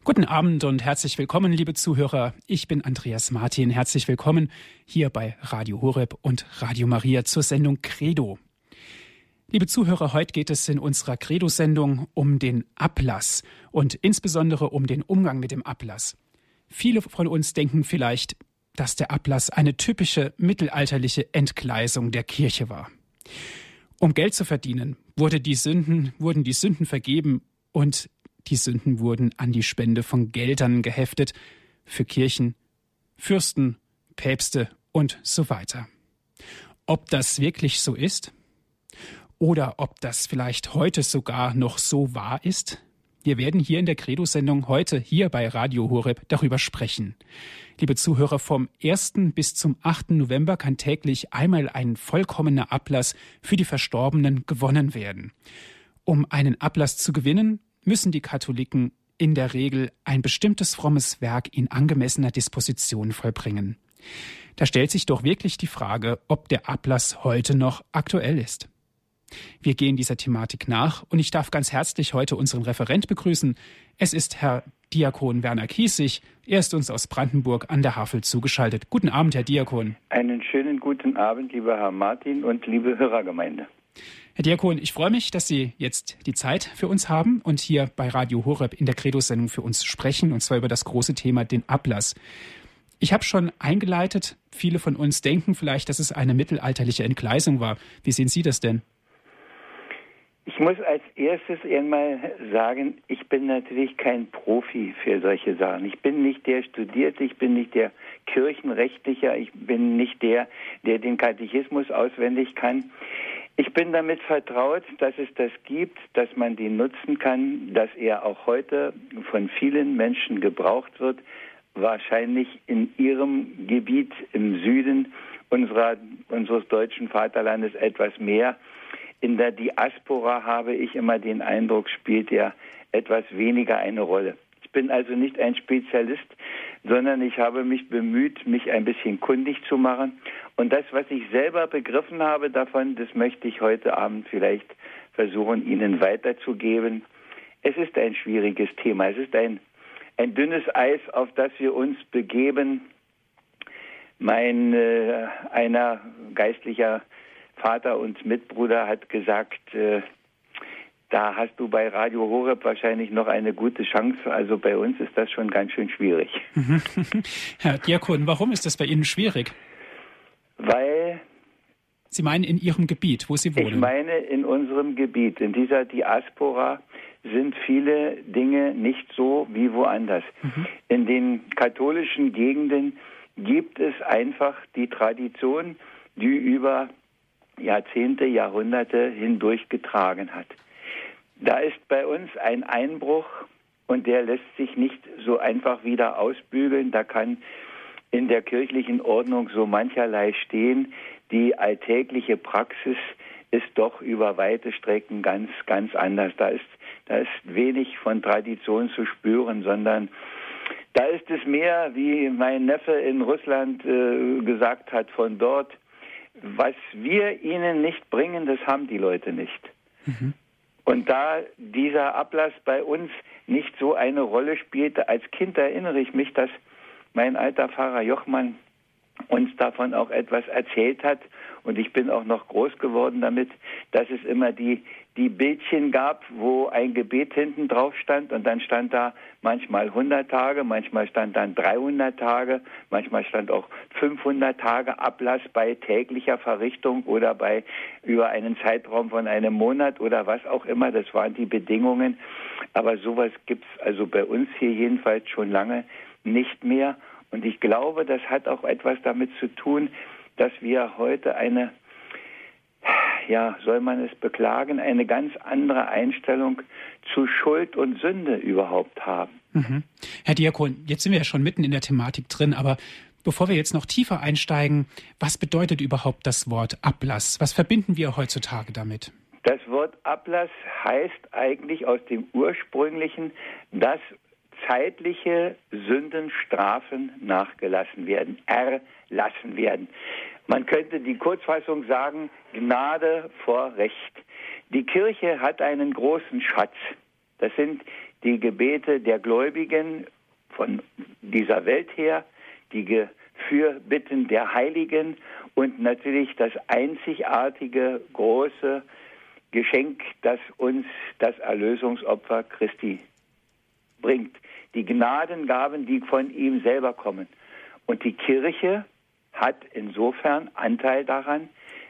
Guten Abend und herzlich willkommen, liebe Zuhörer. Ich bin Andreas Martin. Herzlich willkommen hier bei Radio Horeb und Radio Maria zur Sendung Credo. Liebe Zuhörer, heute geht es in unserer Credo-Sendung um den Ablass und insbesondere um den Umgang mit dem Ablass. Viele von uns denken vielleicht, dass der Ablass eine typische mittelalterliche Entgleisung der Kirche war. Um Geld zu verdienen, wurde die Sünden, wurden die Sünden vergeben und die Sünden wurden an die Spende von Geldern geheftet für Kirchen, Fürsten, Päpste und so weiter. Ob das wirklich so ist? Oder ob das vielleicht heute sogar noch so wahr ist? Wir werden hier in der Credo-Sendung heute hier bei Radio Horeb darüber sprechen. Liebe Zuhörer, vom 1. bis zum 8. November kann täglich einmal ein vollkommener Ablass für die Verstorbenen gewonnen werden. Um einen Ablass zu gewinnen, müssen die Katholiken in der Regel ein bestimmtes frommes Werk in angemessener Disposition vollbringen. Da stellt sich doch wirklich die Frage, ob der Ablass heute noch aktuell ist. Wir gehen dieser Thematik nach und ich darf ganz herzlich heute unseren Referent begrüßen. Es ist Herr Diakon Werner Kiesig. Er ist uns aus Brandenburg an der Havel zugeschaltet. Guten Abend, Herr Diakon. Einen schönen guten Abend, lieber Herr Martin und liebe Hörergemeinde. Herr Diakon, ich freue mich, dass Sie jetzt die Zeit für uns haben und hier bei Radio Horeb in der Credo-Sendung für uns sprechen, und zwar über das große Thema den Ablass. Ich habe schon eingeleitet, viele von uns denken vielleicht, dass es eine mittelalterliche Entgleisung war. Wie sehen Sie das denn? Ich muss als erstes einmal sagen, ich bin natürlich kein Profi für solche Sachen. Ich bin nicht der Studierte, ich bin nicht der Kirchenrechtlicher, ich bin nicht der, der den Katechismus auswendig kann. Ich bin damit vertraut, dass es das gibt, dass man den nutzen kann, dass er auch heute von vielen Menschen gebraucht wird, wahrscheinlich in ihrem Gebiet im Süden unserer, unseres deutschen Vaterlandes etwas mehr. In der Diaspora habe ich immer den Eindruck, spielt er etwas weniger eine Rolle. Ich bin also nicht ein Spezialist, sondern ich habe mich bemüht, mich ein bisschen kundig zu machen und das, was ich selber begriffen habe davon, das möchte ich heute Abend vielleicht versuchen, Ihnen weiterzugeben. Es ist ein schwieriges Thema. Es ist ein, ein dünnes Eis, auf das wir uns begeben. Mein äh, einer geistlicher Vater und Mitbruder hat gesagt, äh, da hast du bei Radio Horeb wahrscheinlich noch eine gute Chance. Also bei uns ist das schon ganz schön schwierig. Herr Diakon, warum ist das bei Ihnen schwierig? Weil. Sie meinen in Ihrem Gebiet, wo Sie wohnen? Ich meine in unserem Gebiet. In dieser Diaspora sind viele Dinge nicht so wie woanders. Mhm. In den katholischen Gegenden gibt es einfach die Tradition, die über Jahrzehnte, Jahrhunderte hindurch getragen hat. Da ist bei uns ein Einbruch und der lässt sich nicht so einfach wieder ausbügeln. Da kann in der kirchlichen Ordnung so mancherlei stehen. Die alltägliche Praxis ist doch über weite Strecken ganz, ganz anders. Da ist, da ist wenig von Tradition zu spüren, sondern da ist es mehr, wie mein Neffe in Russland äh, gesagt hat, von dort, was wir ihnen nicht bringen, das haben die Leute nicht. Mhm. Und da dieser Ablass bei uns nicht so eine Rolle spielte, als Kind erinnere ich mich, dass mein alter Pfarrer Jochmann uns davon auch etwas erzählt hat. Und ich bin auch noch groß geworden damit, dass es immer die, die Bildchen gab, wo ein Gebet hinten drauf stand und dann stand da manchmal 100 Tage, manchmal stand dann 300 Tage, manchmal stand auch 500 Tage Ablass bei täglicher Verrichtung oder bei über einen Zeitraum von einem Monat oder was auch immer. Das waren die Bedingungen. Aber sowas gibt's also bei uns hier jedenfalls schon lange nicht mehr. Und ich glaube, das hat auch etwas damit zu tun, dass wir heute eine, ja, soll man es beklagen, eine ganz andere Einstellung zu Schuld und Sünde überhaupt haben. Mhm. Herr Diakon, jetzt sind wir ja schon mitten in der Thematik drin, aber bevor wir jetzt noch tiefer einsteigen, was bedeutet überhaupt das Wort Ablass? Was verbinden wir heutzutage damit? Das Wort Ablass heißt eigentlich aus dem ursprünglichen, dass zeitliche Sündenstrafen nachgelassen werden, erlassen werden. Man könnte die Kurzfassung sagen, Gnade vor Recht. Die Kirche hat einen großen Schatz. Das sind die Gebete der Gläubigen von dieser Welt her, die Fürbitten der Heiligen und natürlich das einzigartige große Geschenk, das uns das Erlösungsopfer Christi bringt. Die Gnadengaben, die von ihm selber kommen. Und die Kirche hat insofern Anteil daran,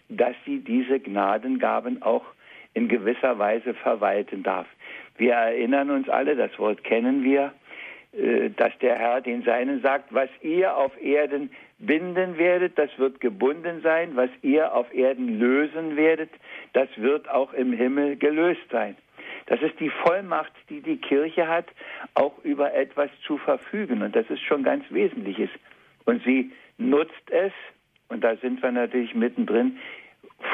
dass sie diese Gnadengaben auch in gewisser Weise verwalten darf. Wir erinnern uns alle, das Wort kennen wir, äh, dass der Herr den Seinen sagt, was ihr auf Erden binden werdet, das wird gebunden sein, was ihr auf Erden lösen werdet, das wird auch im Himmel gelöst sein. Das ist die Vollmacht, die die Kirche hat, auch über etwas zu verfügen. Und das ist schon ganz Wesentliches. Und sie nutzt es, und da sind wir natürlich mittendrin,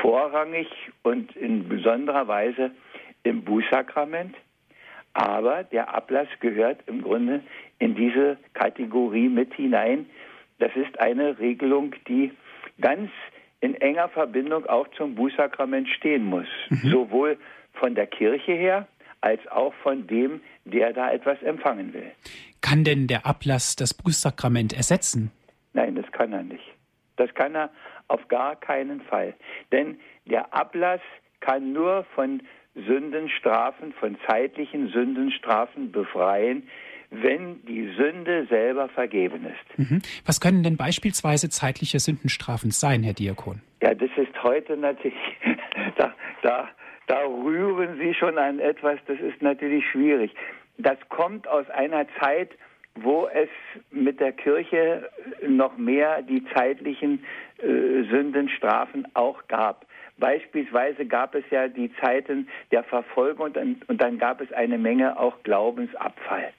vorrangig und in besonderer Weise im Bußsakrament. Aber der Ablass gehört im Grunde in diese Kategorie mit hinein. Das ist eine Regelung, die ganz in enger Verbindung auch zum Bußsakrament stehen muss. Mhm. Sowohl von der Kirche her als auch von dem, der da etwas empfangen will. Kann denn der Ablass das Bußsakrament ersetzen? Nein, das kann er nicht. Das kann er auf gar keinen Fall. Denn der Ablass kann nur von Sündenstrafen, von zeitlichen Sündenstrafen befreien, wenn die Sünde selber vergeben ist. Mhm. Was können denn beispielsweise zeitliche Sündenstrafen sein, Herr Diakon? Ja, das ist heute natürlich, da, da, da rühren Sie schon an etwas, das ist natürlich schwierig. Das kommt aus einer Zeit, wo es mit der Kirche noch mehr die zeitlichen äh, Sündenstrafen auch gab. Beispielsweise gab es ja die Zeiten der Verfolgung und und dann gab es eine Menge auch Glaubensabfall.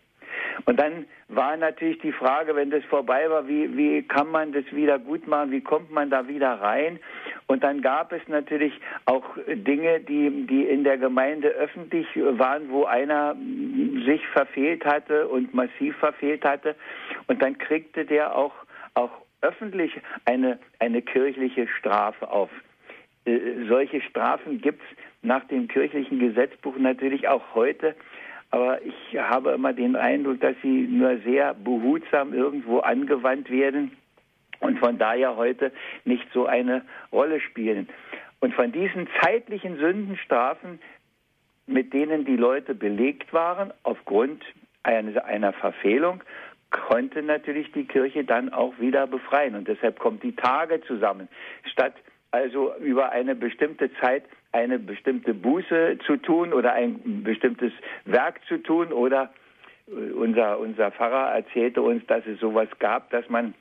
Und dann war natürlich die Frage, wenn das vorbei war, wie, wie kann man das wieder gut machen, wie kommt man da wieder rein? Und dann gab es natürlich auch Dinge, die, die in der Gemeinde öffentlich waren, wo einer sich verfehlt hatte und massiv verfehlt hatte. Und dann kriegte der auch, auch öffentlich eine, eine kirchliche Strafe auf. Äh, solche Strafen gibt es nach dem kirchlichen Gesetzbuch natürlich auch heute. Aber ich habe immer den Eindruck, dass sie nur sehr behutsam irgendwo angewandt werden und von daher heute nicht so eine Rolle spielen. Und von diesen zeitlichen Sündenstrafen, mit denen die Leute belegt waren, aufgrund einer, Verfehlung, konnte natürlich die Kirche dann auch wieder befreien. Und deshalb kommt die Tage zusammen. Statt also über eine bestimmte Zeit eine bestimmte Buße zu tun oder ein bestimmtes Werk zu tun oder äh, unser, unser Pfarrer erzählte uns, dass es sowas gab, dass man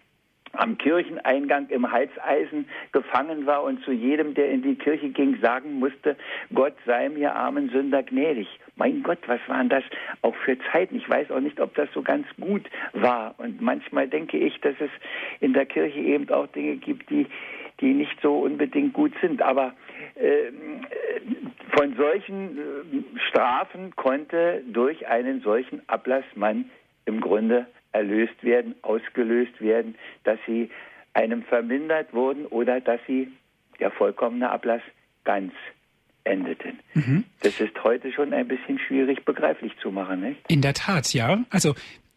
am Kircheneingang im Halseisen gefangen war und zu jedem, der in die Kirche ging, sagen musste, Gott sei mir armen Sünder gnädig. Mein Gott, was waren das auch für Zeiten? Ich weiß auch nicht, ob das so ganz gut war. Und manchmal denke ich, dass es in der Kirche eben auch Dinge gibt, die, die nicht so unbedingt gut sind. Aber von solchen äh, Strafen konnte durch einen solchen Ablass man im Grunde erlöst werden, ausgelöst werden, dass sie einem vermindert wurden oder dass sie, der vollkommene Ablass, ganz endeten. Mhm. Das ist heute schon ein bisschen schwierig begreiflich zu machen. Nicht? In der Tat, ja. Also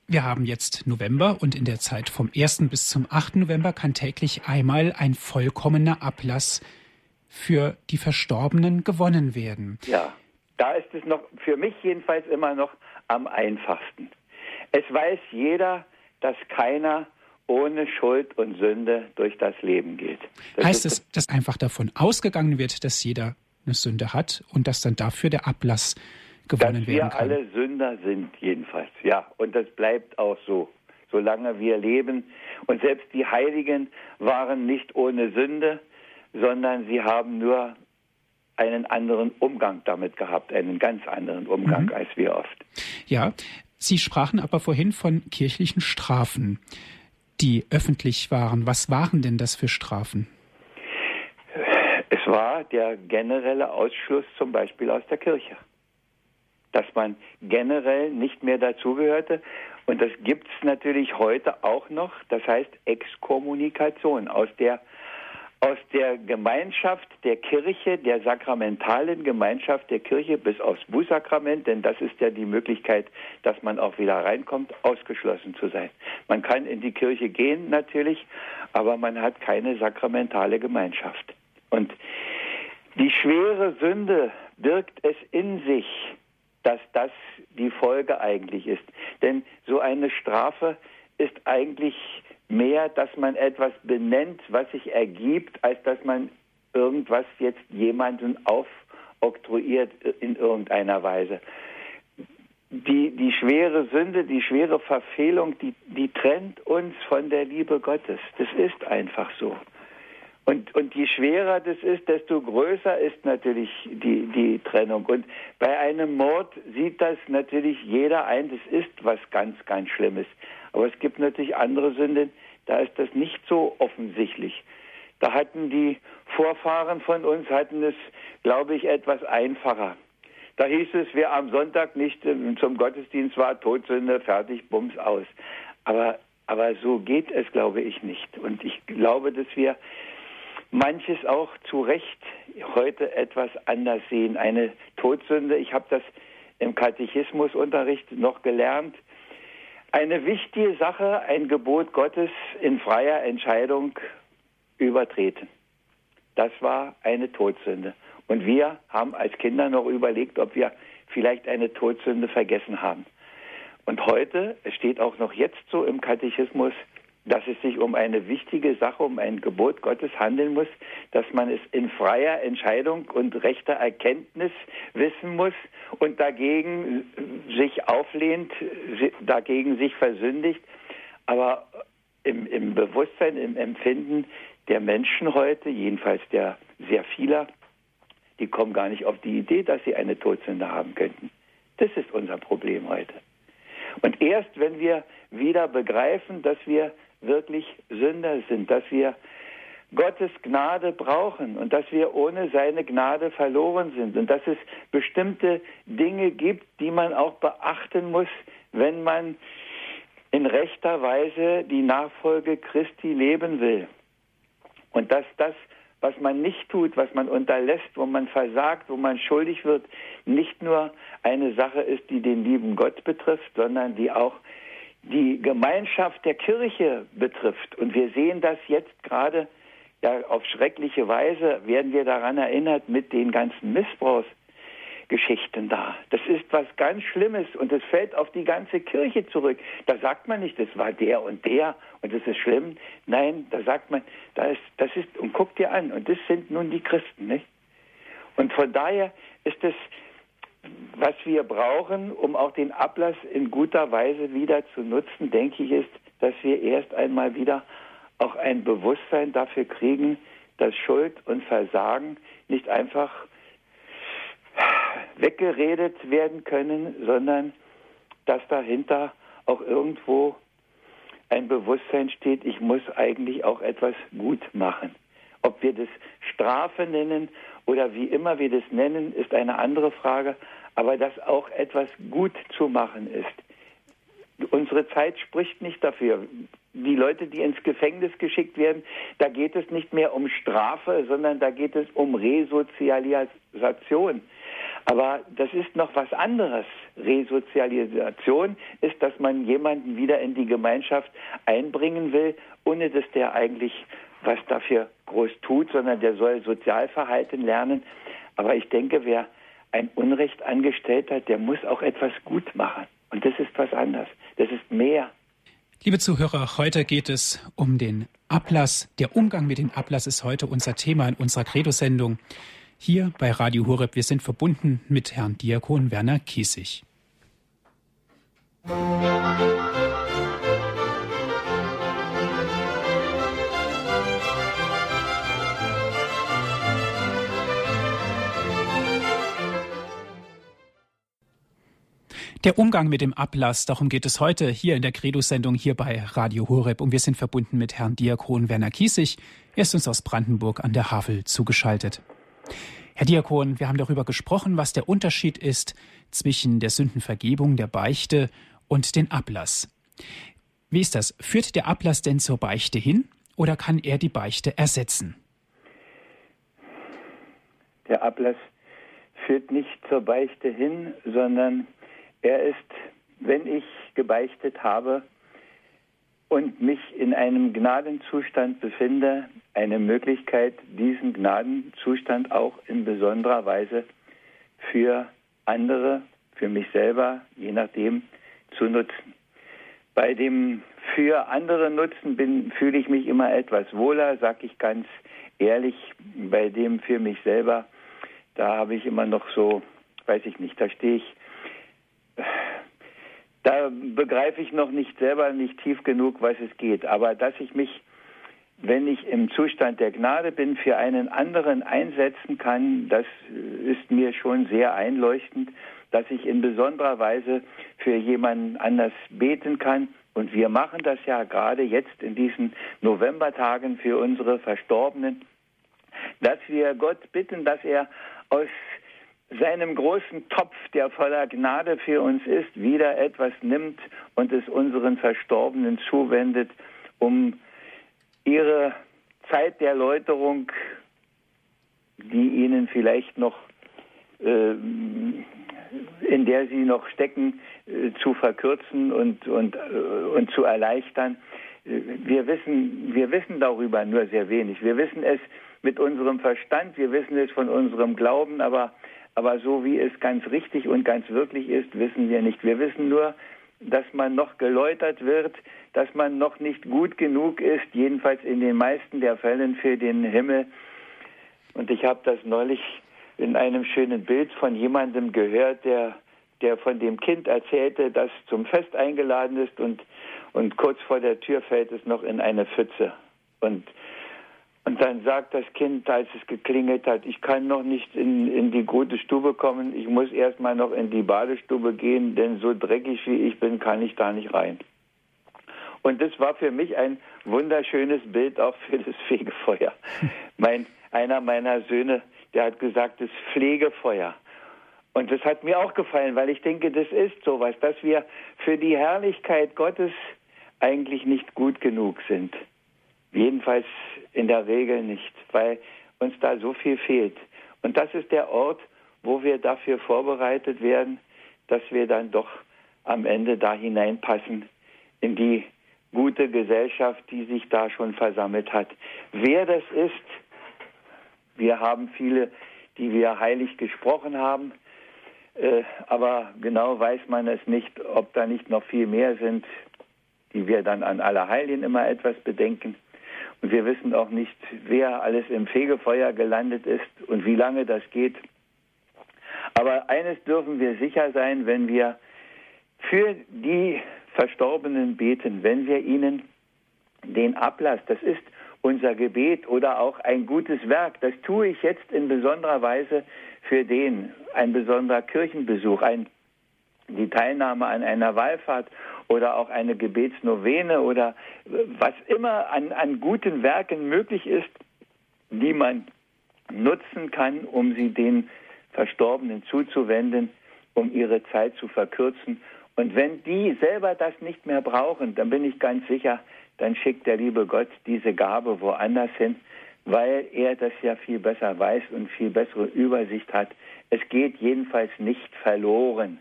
wir haben jetzt November und in der Zeit vom 1. bis zum 8. November kann täglich einmal ein vollkommener Ablass für die Verstorbenen gewonnen werden. Ja, da ist es noch für mich jedenfalls immer noch am einfachsten. Es weiß jeder, dass keiner ohne Schuld und Sünde durch das Leben geht. Das heißt es, dass einfach davon ausgegangen wird, dass jeder eine Sünde hat und dass dann dafür der Ablass gewonnen werden kann? wir alle Sünder sind jedenfalls, ja. Und das bleibt auch so, solange wir leben. Und selbst die Heiligen waren nicht ohne Sünde, sondern sie haben nur einen anderen Umgang damit gehabt, einen ganz anderen Umgang mhm. als wir oft. Ja, Sie sprachen aber vorhin von kirchlichen Strafen, die öffentlich waren. Was waren denn das für Strafen? Es war der generelle Ausschluss zum Beispiel aus der Kirche. Dass man generell nicht mehr dazugehörte. Und das gibt es natürlich heute auch noch. Das heißt Exkommunikation aus der aus der Gemeinschaft der Kirche, der sakramentalen Gemeinschaft der Kirche bis aufs Bußsakrament, denn das ist ja die Möglichkeit, dass man auch wieder reinkommt, ausgeschlossen zu sein. Man kann in die Kirche gehen natürlich, aber man hat keine sakramentale Gemeinschaft. Und die schwere Sünde birgt es in sich, dass das die Folge eigentlich ist. Denn so eine Strafe ist eigentlich mehr, dass man etwas benennt, was sich ergibt, als dass man irgendwas jetzt jemanden aufoktroyiert in irgendeiner Weise. Die, die schwere Sünde, die schwere Verfehlung, die, die trennt uns von der Liebe Gottes. Das ist einfach so. Und, und je schwerer das ist, desto größer ist natürlich die, die Trennung. Und bei einem Mord sieht das natürlich jeder ein, das ist was ganz, ganz Schlimmes. Aber es gibt natürlich andere Sünden, da ist das nicht so offensichtlich. Da hatten die Vorfahren von uns, hatten es, glaube ich, etwas einfacher. Da hieß es, wer am Sonntag nicht zum Gottesdienst war, Todsünde, fertig, bums aus. Aber, aber so geht es, glaube ich, nicht. Und ich glaube, dass wir manches auch zu Recht heute etwas anders sehen. Eine Todsünde, ich habe das im Katechismusunterricht noch gelernt, eine wichtige Sache, ein Gebot Gottes in freier Entscheidung übertreten. Das war eine Todsünde. Und wir haben als Kinder noch überlegt, ob wir vielleicht eine Todsünde vergessen haben. Und heute, es steht auch noch jetzt so im Katechismus, dass es sich um eine wichtige Sache, um ein Gebot Gottes handeln muss, dass man es in freier Entscheidung und rechter Erkenntnis wissen muss und dagegen sich auflehnt, dagegen sich versündigt. Aber im, im Bewusstsein, im Empfinden der Menschen heute, jedenfalls der sehr vieler, die kommen gar nicht auf die Idee, dass sie eine Todsünde haben könnten. Das ist unser Problem heute. Und erst wenn wir wieder begreifen, dass wir wirklich Sünder sind, dass wir Gottes Gnade brauchen und dass wir ohne seine Gnade verloren sind und dass es bestimmte Dinge gibt, die man auch beachten muss, wenn man in rechter Weise die Nachfolge Christi leben will. Und dass das, was man nicht tut, was man unterlässt, wo man versagt, wo man schuldig wird, nicht nur eine Sache ist, die den lieben Gott betrifft, sondern die auch die Gemeinschaft der Kirche betrifft. Und wir sehen das jetzt gerade ja auf schreckliche Weise, werden wir daran erinnert mit den ganzen Missbrauchsgeschichten da. Das ist was ganz Schlimmes und es fällt auf die ganze Kirche zurück. Da sagt man nicht, das war der und der und das ist schlimm. Nein, da sagt man, da ist, das ist, und guck dir an, und das sind nun die Christen, nicht? Und von daher ist es was wir brauchen, um auch den Ablass in guter Weise wieder zu nutzen, denke ich, ist, dass wir erst einmal wieder auch ein Bewusstsein dafür kriegen, dass Schuld und Versagen nicht einfach weggeredet werden können, sondern dass dahinter auch irgendwo ein Bewusstsein steht, ich muss eigentlich auch etwas gut machen. Ob wir das Strafe nennen oder wie immer wir das nennen, ist eine andere Frage, aber dass auch etwas gut zu machen ist. Unsere Zeit spricht nicht dafür. Die Leute, die ins Gefängnis geschickt werden, da geht es nicht mehr um Strafe, sondern da geht es um Resozialisation. Aber das ist noch was anderes. Resozialisation ist, dass man jemanden wieder in die Gemeinschaft einbringen will, ohne dass der eigentlich was dafür groß tut, sondern der soll Sozialverhalten lernen. Aber ich denke, wer ein Unrecht angestellt hat, der muss auch etwas gut machen. Und das ist was anderes. Das ist mehr. Liebe Zuhörer, heute geht es um den Ablass. Der Umgang mit dem Ablass ist heute unser Thema in unserer Credo-Sendung. Hier bei Radio Horeb. Wir sind verbunden mit Herrn Diakon Werner Kiesig. Der Umgang mit dem Ablass, darum geht es heute hier in der Credo-Sendung hier bei Radio Horeb und wir sind verbunden mit Herrn Diakon Werner Kiesig. Er ist uns aus Brandenburg an der Havel zugeschaltet. Herr Diakon, wir haben darüber gesprochen, was der Unterschied ist zwischen der Sündenvergebung, der Beichte und dem Ablass. Wie ist das? Führt der Ablass denn zur Beichte hin oder kann er die Beichte ersetzen? Der Ablass führt nicht zur Beichte hin, sondern er ist, wenn ich gebeichtet habe, und mich in einem Gnadenzustand befinde, eine Möglichkeit, diesen Gnadenzustand auch in besonderer Weise für andere, für mich selber, je nachdem, zu nutzen. Bei dem für andere Nutzen bin, fühle ich mich immer etwas wohler, sag ich ganz ehrlich. Bei dem für mich selber, da habe ich immer noch so, weiß ich nicht, da stehe ich, da begreife ich noch nicht selber nicht tief genug, was es geht. Aber dass ich mich, wenn ich im Zustand der Gnade bin, für einen anderen einsetzen kann, das ist mir schon sehr einleuchtend, dass ich in besonderer Weise für jemanden anders beten kann und wir machen das ja gerade jetzt in diesen Novembertagen für unsere Verstorbenen, dass wir Gott bitten, dass er aus seinem großen Topf, der voller Gnade für uns ist, wieder etwas nimmt und es unseren Verstorbenen zuwendet, um ihre Zeit der Läuterung, die ihnen vielleicht noch äh, in der sie noch stecken, äh, zu verkürzen und, und, äh, und zu erleichtern. Äh, wir wissen, wir wissen darüber nur sehr wenig. Wir wissen es mit unserem Verstand, wir wissen es von unserem Glauben, aber, aber so wie es ganz richtig und ganz wirklich ist, wissen wir nicht. Wir wissen nur, dass man noch geläutert wird, dass man noch nicht gut genug ist, jedenfalls in den meisten der Fällen für den Himmel. Und ich habe das neulich in einem schönen Bild von jemandem gehört, der, der von dem Kind erzählte, das zum Fest eingeladen ist und, und kurz vor der Tür fällt es noch in eine Pfütze. Und, und dann sagt das Kind, als es geklingelt hat, ich kann noch nicht in, in die gute Stube kommen, ich muss erstmal noch in die Badestube gehen, denn so dreckig wie ich bin, kann ich da nicht rein. Und das war für mich ein wunderschönes Bild auch für das Fegefeuer. Mein, einer meiner Söhne der hat gesagt, das Pflegefeuer. Und das hat mir auch gefallen, weil ich denke, das ist sowas, dass wir für die Herrlichkeit Gottes eigentlich nicht gut genug sind. Jedenfalls in der Regel nicht, weil uns da so viel fehlt. Und das ist der Ort, wo wir dafür vorbereitet werden, dass wir dann doch am Ende da hineinpassen in die gute Gesellschaft, die sich da schon versammelt hat. Wer das ist, wir haben viele, die wir heilig gesprochen haben, äh, aber genau weiß man es nicht, ob da nicht noch viel mehr sind, die wir dann an Allerheiligen immer etwas bedenken. Wir wissen auch nicht, wer alles im Fegefeuer gelandet ist und wie lange das geht. Aber eines dürfen wir sicher sein, wenn wir für die Verstorbenen beten, wenn wir ihnen den Ablass, das ist unser Gebet oder auch ein gutes Werk. Das tue ich jetzt in besonderer Weise für den, ein besonderer Kirchenbesuch, ein, die Teilnahme an einer Wallfahrt oder auch eine Gebetsnovene oder was immer an, an guten Werken möglich ist, die man nutzen kann, um sie den Verstorbenen zuzuwenden, um ihre Zeit zu verkürzen. Und wenn die selber das nicht mehr brauchen, dann bin ich ganz sicher, dann schickt der liebe Gott diese Gabe woanders hin, weil er das ja viel besser weiß und viel bessere Übersicht hat. Es geht jedenfalls nicht verloren.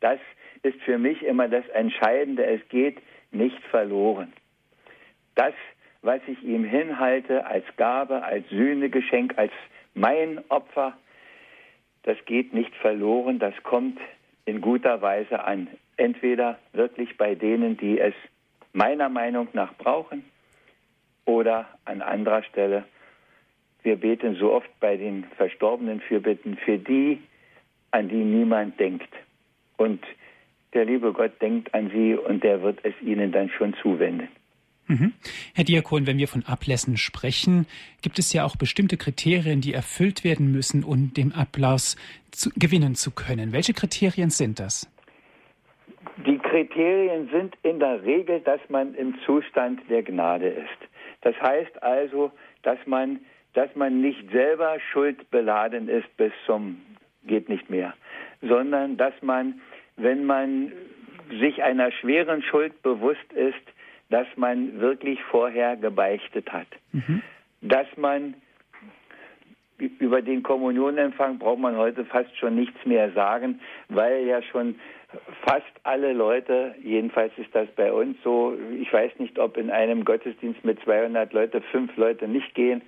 Das ist für mich immer das Entscheidende. Es geht nicht verloren. Das, was ich ihm hinhalte als Gabe, als Sühnegeschenk, als mein Opfer, das geht nicht verloren. Das kommt in guter Weise an. Entweder wirklich bei denen, die es meiner Meinung nach brauchen oder an anderer Stelle. Wir beten so oft bei den Verstorbenen Fürbitten für die, an die niemand denkt. Und der liebe Gott denkt an sie und der wird es ihnen dann schon zuwenden. Mhm. Herr Diakon, wenn wir von Ablässen sprechen, gibt es ja auch bestimmte Kriterien, die erfüllt werden müssen, um den Applaus zu, gewinnen zu können. Welche Kriterien sind das? Die Kriterien sind in der Regel, dass man im Zustand der Gnade ist. Das heißt also, dass man, dass man nicht selber schuldbeladen ist bis zum geht nicht mehr, sondern dass man, wenn man sich einer schweren Schuld bewusst ist, dass man wirklich vorher gebeichtet hat. Mhm. Dass man über den Kommunionempfang braucht man heute fast schon nichts mehr sagen, weil ja schon fast alle Leute, jedenfalls ist das bei uns so, ich weiß nicht, ob in einem Gottesdienst mit 200 Leute fünf Leute nicht gehen,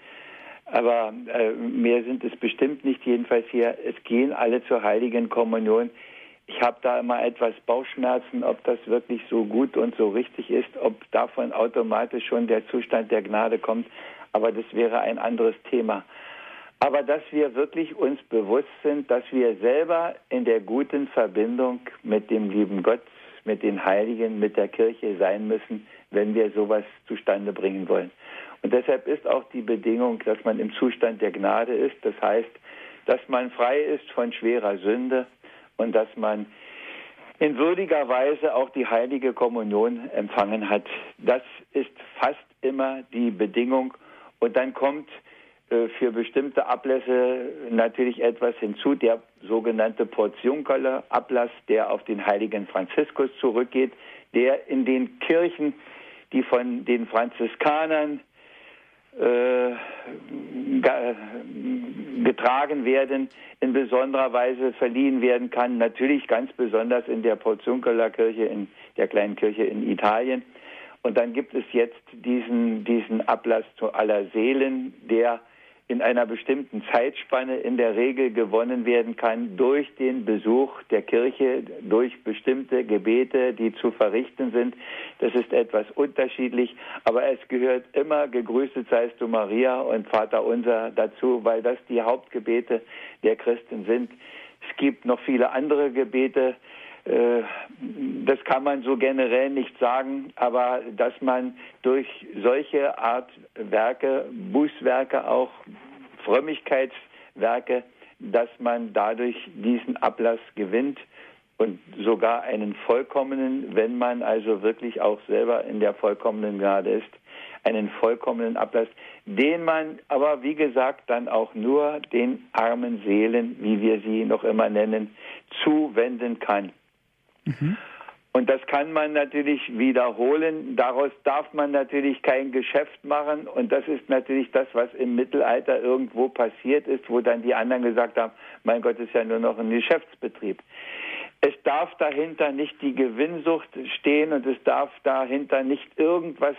aber äh, mehr sind es bestimmt nicht, jedenfalls hier, es gehen alle zur heiligen Kommunion. Ich habe da immer etwas Bauchschmerzen, ob das wirklich so gut und so richtig ist, ob davon automatisch schon der Zustand der Gnade kommt, aber das wäre ein anderes Thema aber dass wir wirklich uns bewusst sind, dass wir selber in der guten Verbindung mit dem lieben Gott, mit den Heiligen, mit der Kirche sein müssen, wenn wir sowas zustande bringen wollen. Und deshalb ist auch die Bedingung, dass man im Zustand der Gnade ist, das heißt, dass man frei ist von schwerer Sünde und dass man in würdiger Weise auch die heilige Kommunion empfangen hat. Das ist fast immer die Bedingung. Und dann kommt äh, für bestimmte Ablässe natürlich etwas hinzu, der sogenannte Portiunkerle Ablass, der auf den heiligen Franziskus zurückgeht, der in den Kirchen, die von den Franziskanern getragen werden, in besonderer Weise verliehen werden kann. Natürlich ganz besonders in der Portiunkerler Kirche, in der kleinen Kirche in Italien. Und dann gibt es jetzt diesen, diesen Ablass zu aller Seelen, der in einer bestimmten Zeitspanne in der Regel gewonnen werden kann durch den Besuch der Kirche, durch bestimmte Gebete, die zu verrichten sind. Das ist etwas unterschiedlich, aber es gehört immer gegrüßet seist du Maria und Vater unser dazu, weil das die Hauptgebete der Christen sind. Es gibt noch viele andere Gebete, das kann man so generell nicht sagen, aber dass man durch solche Art Werke, Bußwerke auch, Frömmigkeitswerke, dass man dadurch diesen Ablass gewinnt und sogar einen vollkommenen, wenn man also wirklich auch selber in der vollkommenen Gnade ist, einen vollkommenen Ablass, den man aber, wie gesagt, dann auch nur den armen Seelen, wie wir sie noch immer nennen, zuwenden kann. Mhm. Und das kann man natürlich wiederholen. Daraus darf man natürlich kein Geschäft machen. Und das ist natürlich das, was im Mittelalter irgendwo passiert ist, wo dann die anderen gesagt haben, mein Gott ist ja nur noch ein Geschäftsbetrieb. Es darf dahinter nicht die Gewinnsucht stehen und es darf dahinter nicht irgendwas,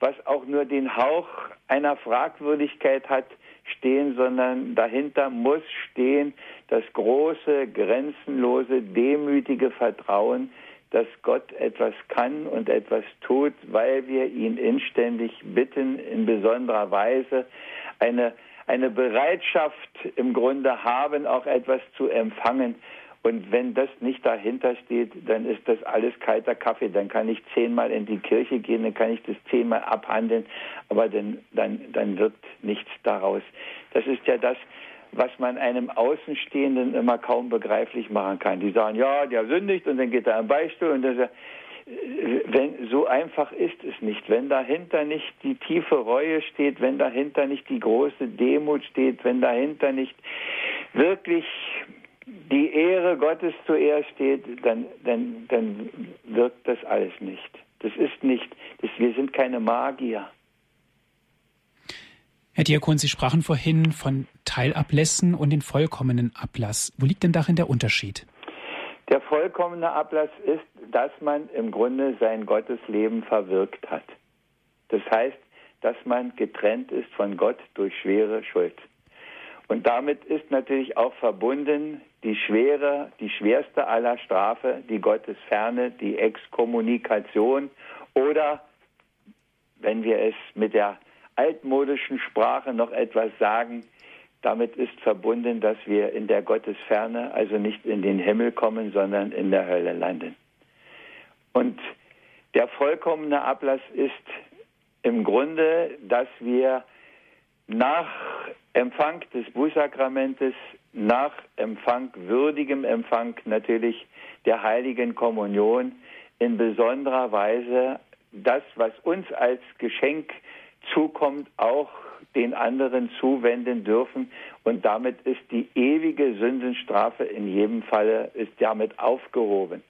was auch nur den Hauch einer Fragwürdigkeit hat, stehen, sondern dahinter muss stehen das große, grenzenlose, demütige Vertrauen, dass Gott etwas kann und etwas tut, weil wir ihn inständig bitten, in besonderer Weise eine, eine Bereitschaft im Grunde haben, auch etwas zu empfangen. Und wenn das nicht dahinter steht, dann ist das alles kalter Kaffee. Dann kann ich zehnmal in die Kirche gehen, dann kann ich das zehnmal abhandeln, aber dann, dann, dann wird nichts daraus. Das ist ja das, was man einem Außenstehenden immer kaum begreiflich machen kann. Die sagen, ja, der sündigt und dann geht er am Beichtstuhl und das, wenn so einfach ist es nicht, wenn dahinter nicht die tiefe Reue steht, wenn dahinter nicht die große Demut steht, wenn dahinter nicht wirklich die Ehre Gottes zuerst steht, dann, dann, dann wirkt das alles nicht. Das ist nicht, das, wir sind keine Magier. Herr Diakon, Sie sprachen vorhin von Teilablässen und den vollkommenen Ablass. Wo liegt denn darin der Unterschied? Der vollkommene Ablass ist, dass man im Grunde sein Gottesleben verwirkt hat. Das heißt, dass man getrennt ist von Gott durch schwere Schuld. Und damit ist natürlich auch verbunden die schwere, die schwerste aller Strafe, die Gottesferne, die Exkommunikation oder, wenn wir es mit der altmodischen Sprache noch etwas sagen. Damit ist verbunden, dass wir in der Gottesferne, also nicht in den Himmel kommen, sondern in der Hölle landen. Und der vollkommene Ablass ist im Grunde, dass wir nach Empfang des Bußsakramentes, nach Empfang, würdigem Empfang natürlich der heiligen Kommunion in besonderer Weise das, was uns als Geschenk zukommt, auch den anderen zuwenden dürfen. Und damit ist die ewige Sündenstrafe in jedem Falle ist damit aufgehoben.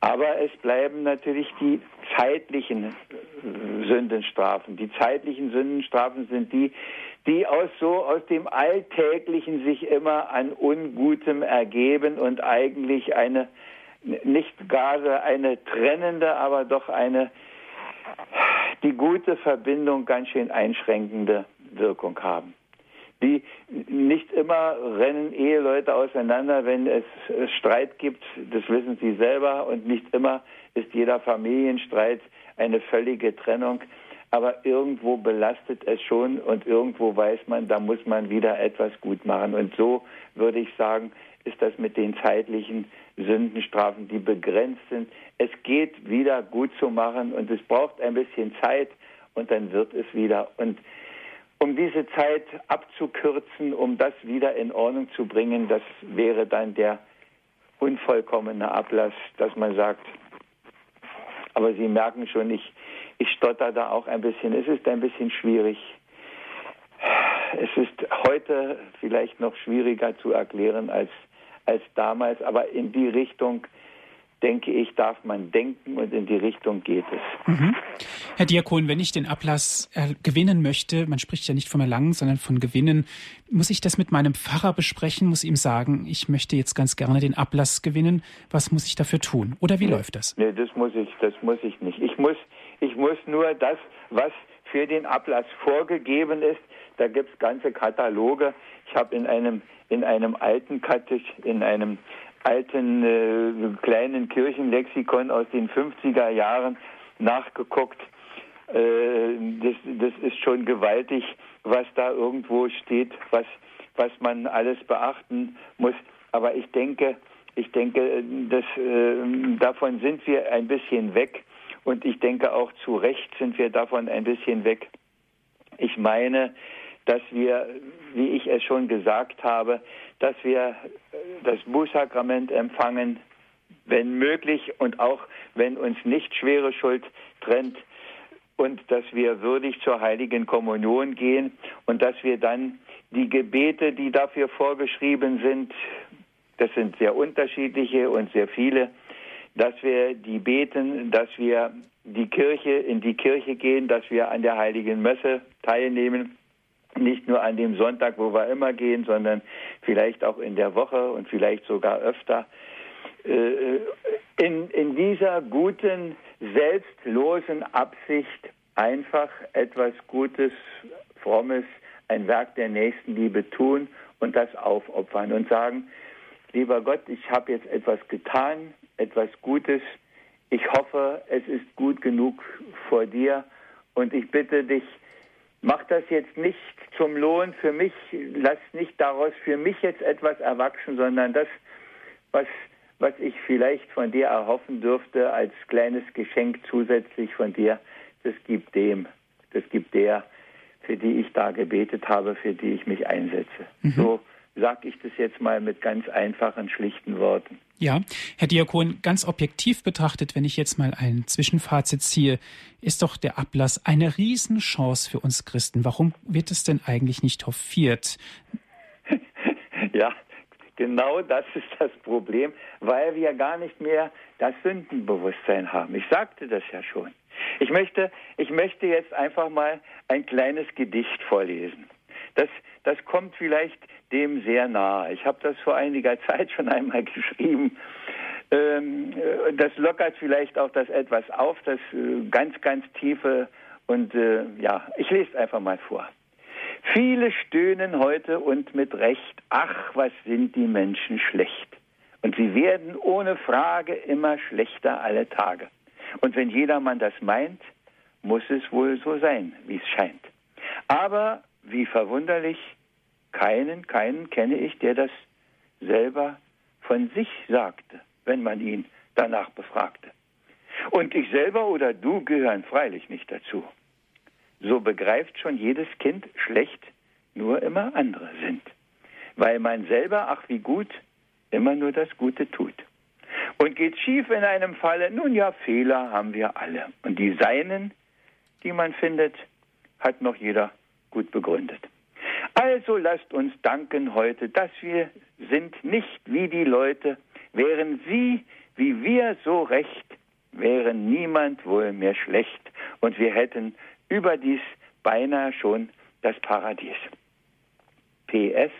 Aber es bleiben natürlich die zeitlichen Sündenstrafen. Die zeitlichen Sündenstrafen sind die, die aus so aus dem Alltäglichen sich immer an Ungutem ergeben und eigentlich eine nicht gerade eine trennende, aber doch eine die gute Verbindung ganz schön einschränkende Wirkung haben. Die nicht immer rennen Eheleute auseinander, wenn es Streit gibt, das wissen Sie selber, und nicht immer ist jeder Familienstreit eine völlige Trennung aber irgendwo belastet es schon und irgendwo weiß man, da muss man wieder etwas gut machen. Und so würde ich sagen, ist das mit den zeitlichen Sündenstrafen, die begrenzt sind. Es geht wieder gut zu machen und es braucht ein bisschen Zeit und dann wird es wieder. Und um diese Zeit abzukürzen, um das wieder in Ordnung zu bringen, das wäre dann der unvollkommene Ablass, dass man sagt, aber Sie merken schon, ich, ich stotter da auch ein bisschen. Es ist ein bisschen schwierig. Es ist heute vielleicht noch schwieriger zu erklären als, als damals, aber in die Richtung denke ich, darf man denken und in die Richtung geht es. Mhm. Herr Diakon, wenn ich den Ablass äh, gewinnen möchte, man spricht ja nicht vom Erlangen, sondern von Gewinnen, muss ich das mit meinem Pfarrer besprechen, muss ihm sagen, ich möchte jetzt ganz gerne den Ablass gewinnen. Was muss ich dafür tun? Oder wie läuft das? Nee, das muss ich, das muss ich nicht. Ich muss, ich muss nur das, was für den Ablass vorgegeben ist, da gibt es ganze Kataloge. Ich habe in einem in einem alten Katech, in einem alten äh, kleinen Kirchenlexikon aus den 50er Jahren nachgeguckt. Äh, das, das ist schon gewaltig, was da irgendwo steht, was, was man alles beachten muss. Aber ich denke, ich denke, das, äh, davon sind wir ein bisschen weg. Und ich denke auch zu Recht sind wir davon ein bisschen weg. Ich meine, dass wir, wie ich es schon gesagt habe, dass wir das Bußsakrament empfangen, wenn möglich und auch wenn uns nicht schwere Schuld trennt und dass wir würdig zur heiligen Kommunion gehen und dass wir dann die Gebete, die dafür vorgeschrieben sind, das sind sehr unterschiedliche und sehr viele, dass wir die beten, dass wir die Kirche in die Kirche gehen, dass wir an der heiligen Messe teilnehmen nicht nur an dem Sonntag, wo wir immer gehen, sondern vielleicht auch in der Woche und vielleicht sogar öfter. Äh, in, in dieser guten, selbstlosen Absicht einfach etwas Gutes, Frommes, ein Werk der Nächstenliebe tun und das aufopfern und sagen, lieber Gott, ich habe jetzt etwas getan, etwas Gutes. Ich hoffe, es ist gut genug vor dir und ich bitte dich, mach das jetzt nicht zum Lohn für mich, lass nicht daraus für mich jetzt etwas erwachsen, sondern das, was, was ich vielleicht von dir erhoffen dürfte als kleines Geschenk zusätzlich von dir, das gibt dem, das gibt der, für die ich da gebetet habe, für die ich mich einsetze. Mhm. So sage ich das jetzt mal mit ganz einfachen, schlichten Worten. Ja, Herr Diakon, ganz objektiv betrachtet, wenn ich jetzt mal ein Zwischenfazit ziehe, ist doch der Ablass eine Riesenchance für uns Christen. Warum wird es denn eigentlich nicht hofiert? ja, genau das ist das Problem, weil wir gar nicht mehr das Sündenbewusstsein haben. Ich sagte das ja schon. Ich möchte, ich möchte jetzt einfach mal ein kleines Gedicht vorlesen. Das, das kommt vielleicht dem sehr nahe. Ich habe das vor einiger Zeit schon einmal geschrieben. Ähm, äh, das lockert vielleicht auch das etwas auf, das äh, ganz, ganz tiefe. Und äh, ja, ich lese einfach mal vor. Viele stöhnen heute und mit Recht, ach, was sind die Menschen schlecht. Und sie werden ohne Frage immer schlechter alle Tage. Und wenn jedermann das meint, muss es wohl so sein, wie es scheint. Aber wie verwunderlich, keinen, keinen kenne ich, der das selber von sich sagte, wenn man ihn danach befragte. Und ich selber oder du gehören freilich nicht dazu. So begreift schon jedes Kind schlecht, nur immer andere sind. Weil man selber, ach wie gut, immer nur das Gute tut. Und geht schief in einem Falle, nun ja, Fehler haben wir alle. Und die Seinen, die man findet, hat noch jeder gut begründet. Also lasst uns danken heute, dass wir sind nicht wie die Leute, wären sie wie wir so recht, wäre niemand wohl mehr schlecht und wir hätten überdies beinahe schon das Paradies. PS,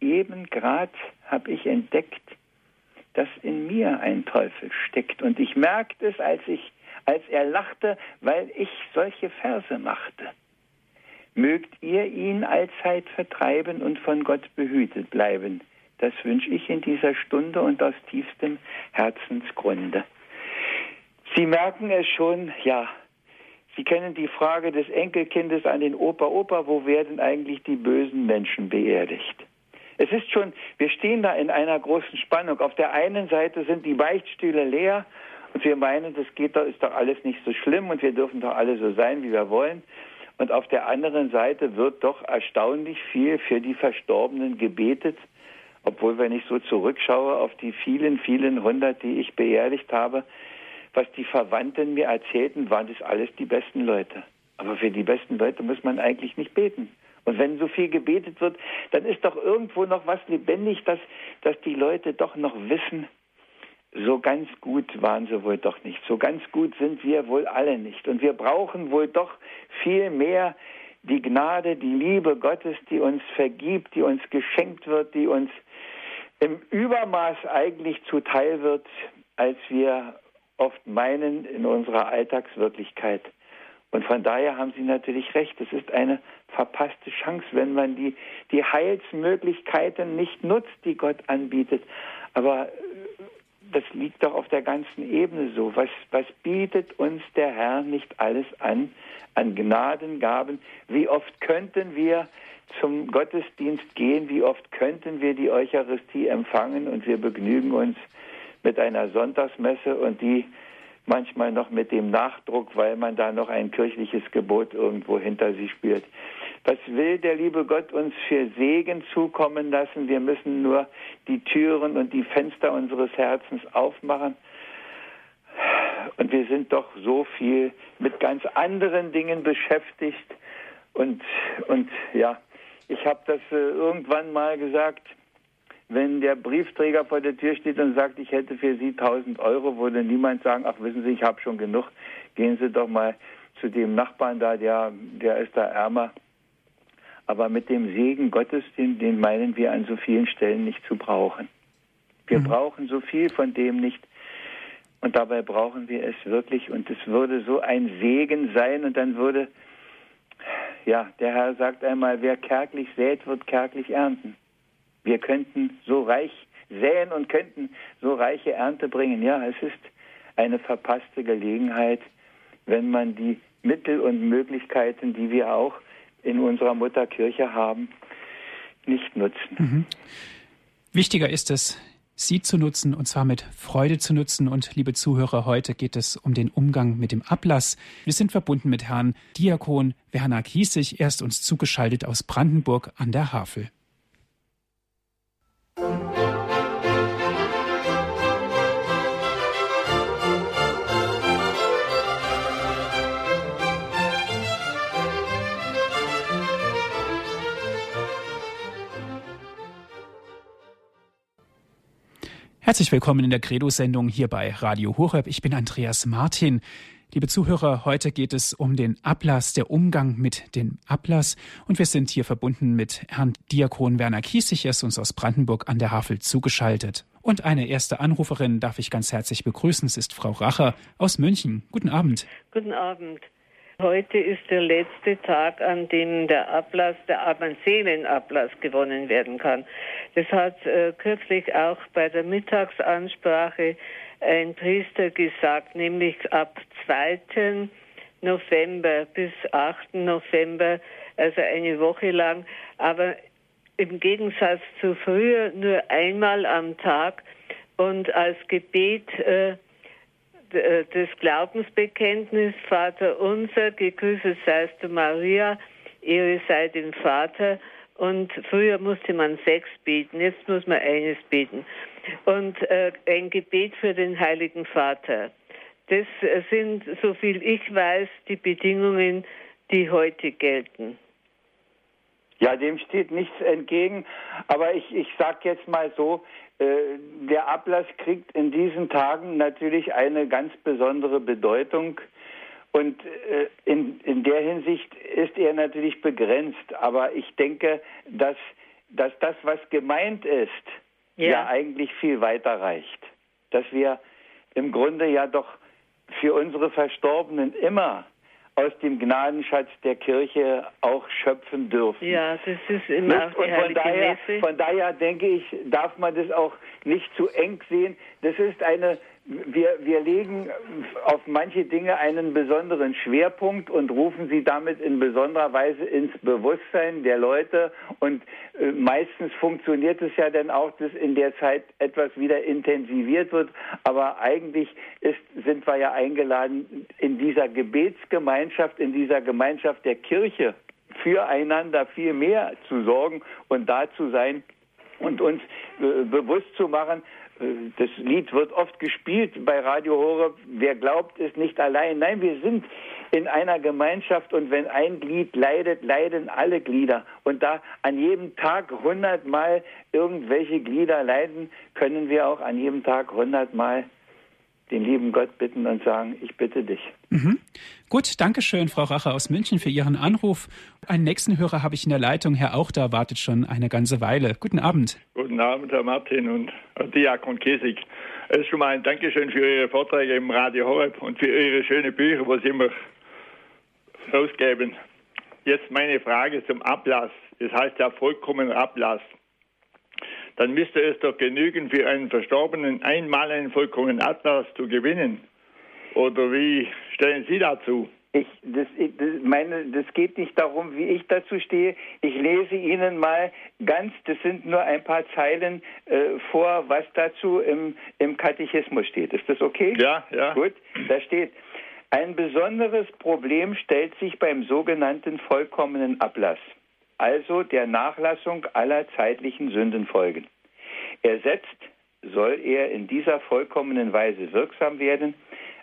eben grad habe ich entdeckt, dass in mir ein Teufel steckt und ich merkte es, als ich, als er lachte, weil ich solche Verse machte. Mögt ihr ihn allzeit vertreiben und von Gott behütet bleiben. Das wünsche ich in dieser Stunde und aus tiefstem Herzensgrunde. Sie merken es schon, ja, Sie kennen die Frage des Enkelkindes an den Opa, Opa, wo werden eigentlich die bösen Menschen beerdigt? Es ist schon, wir stehen da in einer großen Spannung. Auf der einen Seite sind die Beichtstühle leer und wir meinen, das geht doch, ist doch alles nicht so schlimm und wir dürfen doch alle so sein, wie wir wollen. Und auf der anderen Seite wird doch erstaunlich viel für die Verstorbenen gebetet, obwohl wenn ich so zurückschaue auf die vielen, vielen hundert, die ich beerdigt habe, was die Verwandten mir erzählten, waren das alles die besten Leute. Aber für die besten Leute muss man eigentlich nicht beten. Und wenn so viel gebetet wird, dann ist doch irgendwo noch was lebendig, dass, dass die Leute doch noch wissen, so ganz gut waren sie wohl doch nicht. So ganz gut sind wir wohl alle nicht. Und wir brauchen wohl doch viel mehr die Gnade, die Liebe Gottes, die uns vergibt, die uns geschenkt wird, die uns im Übermaß eigentlich zuteil wird, als wir oft meinen in unserer Alltagswirklichkeit. Und von daher haben Sie natürlich recht. Es ist eine verpasste Chance, wenn man die, die Heilsmöglichkeiten nicht nutzt, die Gott anbietet. Aber das liegt doch auf der ganzen Ebene so. Was, was bietet uns der Herr nicht alles an, an Gnadengaben? Wie oft könnten wir zum Gottesdienst gehen? Wie oft könnten wir die Eucharistie empfangen? Und wir begnügen uns mit einer Sonntagsmesse und die manchmal noch mit dem Nachdruck, weil man da noch ein kirchliches Gebot irgendwo hinter sich spürt. Was will der liebe Gott uns für Segen zukommen lassen? Wir müssen nur die Türen und die Fenster unseres Herzens aufmachen. Und wir sind doch so viel mit ganz anderen Dingen beschäftigt. Und, und ja, ich habe das äh, irgendwann mal gesagt, wenn der Briefträger vor der Tür steht und sagt, ich hätte für Sie 1000 Euro, würde niemand sagen, ach wissen Sie, ich habe schon genug, gehen Sie doch mal zu dem Nachbarn da, der, der ist da ärmer. Aber mit dem Segen Gottes, den, den meinen wir an so vielen Stellen nicht zu brauchen. Wir mhm. brauchen so viel von dem nicht. Und dabei brauchen wir es wirklich. Und es würde so ein Segen sein. Und dann würde, ja, der Herr sagt einmal, wer kärglich sät, wird kärglich ernten. Wir könnten so reich säen und könnten so reiche Ernte bringen. Ja, es ist eine verpasste Gelegenheit, wenn man die Mittel und Möglichkeiten, die wir auch in unserer Mutterkirche haben, nicht nutzen. Mhm. Wichtiger ist es, sie zu nutzen und zwar mit Freude zu nutzen. Und liebe Zuhörer, heute geht es um den Umgang mit dem Ablass. Wir sind verbunden mit Herrn Diakon Werner Kiesig. Er ist uns zugeschaltet aus Brandenburg an der Havel. Herzlich willkommen in der Credo-Sendung hier bei Radio Horeb. Ich bin Andreas Martin. Liebe Zuhörer, heute geht es um den Ablass, der Umgang mit dem Ablass. Und wir sind hier verbunden mit Herrn Diakon Werner Kiesig. Er ist uns aus Brandenburg an der Havel zugeschaltet. Und eine erste Anruferin darf ich ganz herzlich begrüßen. Es ist Frau Racher aus München. Guten Abend. Guten Abend. Heute ist der letzte Tag, an dem der Ablass, der Seelenablass gewonnen werden kann. Das hat äh, kürzlich auch bei der Mittagsansprache ein Priester gesagt, nämlich ab 2. November bis 8. November, also eine Woche lang, aber im Gegensatz zu früher nur einmal am Tag und als Gebet äh, äh, das Glaubensbekenntnis, Vater unser, gegrüßet seist du Maria, Ehre sei dem Vater. Und früher musste man sechs beten, jetzt muss man eines beten. Und äh, ein Gebet für den Heiligen Vater. Das sind, so viel ich weiß, die Bedingungen, die heute gelten. Ja, dem steht nichts entgegen. Aber ich, ich sage jetzt mal so, äh, der Ablass kriegt in diesen Tagen natürlich eine ganz besondere Bedeutung. Und äh, in, in der Hinsicht ist er natürlich begrenzt. Aber ich denke, dass, dass das, was gemeint ist, ja. ja eigentlich viel weiter reicht. Dass wir im Grunde ja doch für unsere Verstorbenen immer aus dem Gnadenschatz der Kirche auch schöpfen dürfen. Ja, das ist immer auch die und von daher, von daher denke ich, darf man das auch nicht zu eng sehen. Das ist eine wir, wir legen auf manche Dinge einen besonderen Schwerpunkt und rufen sie damit in besonderer Weise ins Bewusstsein der Leute. Und äh, meistens funktioniert es ja dann auch, dass in der Zeit etwas wieder intensiviert wird. Aber eigentlich ist, sind wir ja eingeladen, in dieser Gebetsgemeinschaft, in dieser Gemeinschaft der Kirche füreinander viel mehr zu sorgen und da zu sein und uns äh, bewusst zu machen, das Lied wird oft gespielt bei Radio Horeb. Wer glaubt, ist nicht allein. Nein, wir sind in einer Gemeinschaft und wenn ein Glied leidet, leiden alle Glieder. Und da an jedem Tag hundertmal irgendwelche Glieder leiden, können wir auch an jedem Tag hundertmal den lieben Gott bitten und sagen, ich bitte dich. Mhm. Gut, danke schön, Frau Rache aus München, für Ihren Anruf. Einen nächsten Hörer habe ich in der Leitung. Herr Auchter wartet schon eine ganze Weile. Guten Abend. Guten Abend, Herr Martin und Herr Diakon Kesig. Es ist schon mal ein Dankeschön für Ihre Vorträge im Radio Horeb und für Ihre schönen Bücher, was Sie immer rausgeben. Jetzt meine Frage zum Ablass. Das heißt ja vollkommen Ablass dann müsste es doch genügen, für einen Verstorbenen einmal einen vollkommenen Atlas zu gewinnen. Oder wie stellen Sie dazu? Ich, das, ich, das, meine, das geht nicht darum, wie ich dazu stehe. Ich lese Ihnen mal ganz, das sind nur ein paar Zeilen äh, vor, was dazu im, im Katechismus steht. Ist das okay? Ja, ja. Gut, da steht, ein besonderes Problem stellt sich beim sogenannten vollkommenen Ablass also der Nachlassung aller zeitlichen Sünden folgen. Er setzt, soll er in dieser vollkommenen Weise wirksam werden,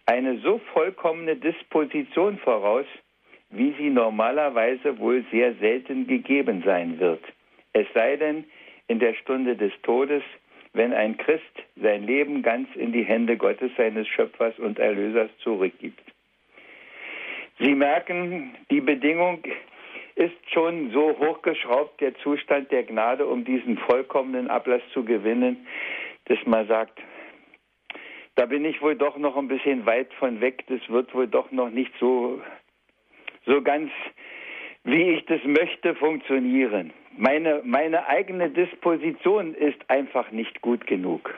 eine so vollkommene Disposition voraus, wie sie normalerweise wohl sehr selten gegeben sein wird. Es sei denn, in der Stunde des Todes, wenn ein Christ sein Leben ganz in die Hände Gottes, seines Schöpfers und Erlösers zurückgibt. Sie merken, die Bedingung ist schon so hochgeschraubt, der Zustand der Gnade, um diesen vollkommenen Ablass zu gewinnen, dass man sagt, da bin ich wohl doch noch ein bisschen weit von weg, das wird wohl doch noch nicht so, so ganz, wie ich das möchte, funktionieren. Meine, meine eigene Disposition ist einfach nicht gut genug.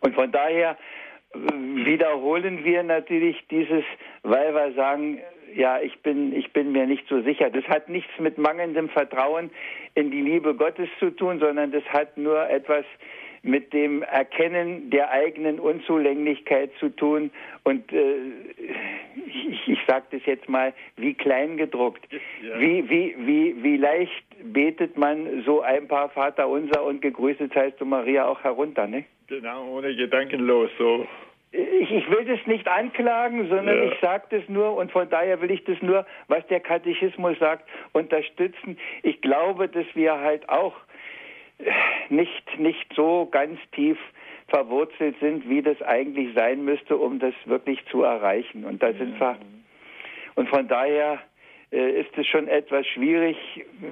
Und von daher wiederholen wir natürlich dieses, weil wir sagen, ja, ich bin, ich bin mir nicht so sicher. Das hat nichts mit mangelndem Vertrauen in die Liebe Gottes zu tun, sondern das hat nur etwas mit dem Erkennen der eigenen Unzulänglichkeit zu tun. Und äh, ich, ich sage das jetzt mal, wie klein gedruckt. Ja. Wie, wie, wie, wie leicht betet man so ein paar Vater unser und gegrüßet seist du Maria auch herunter, ne? Genau, ohne gedankenlos so ich, ich, will das nicht anklagen, sondern ja. ich sage das nur und von daher will ich das nur, was der Katechismus sagt, unterstützen. Ich glaube, dass wir halt auch nicht, nicht so ganz tief verwurzelt sind, wie das eigentlich sein müsste, um das wirklich zu erreichen. Und da sind wir. Und von daher äh, ist es schon etwas schwierig.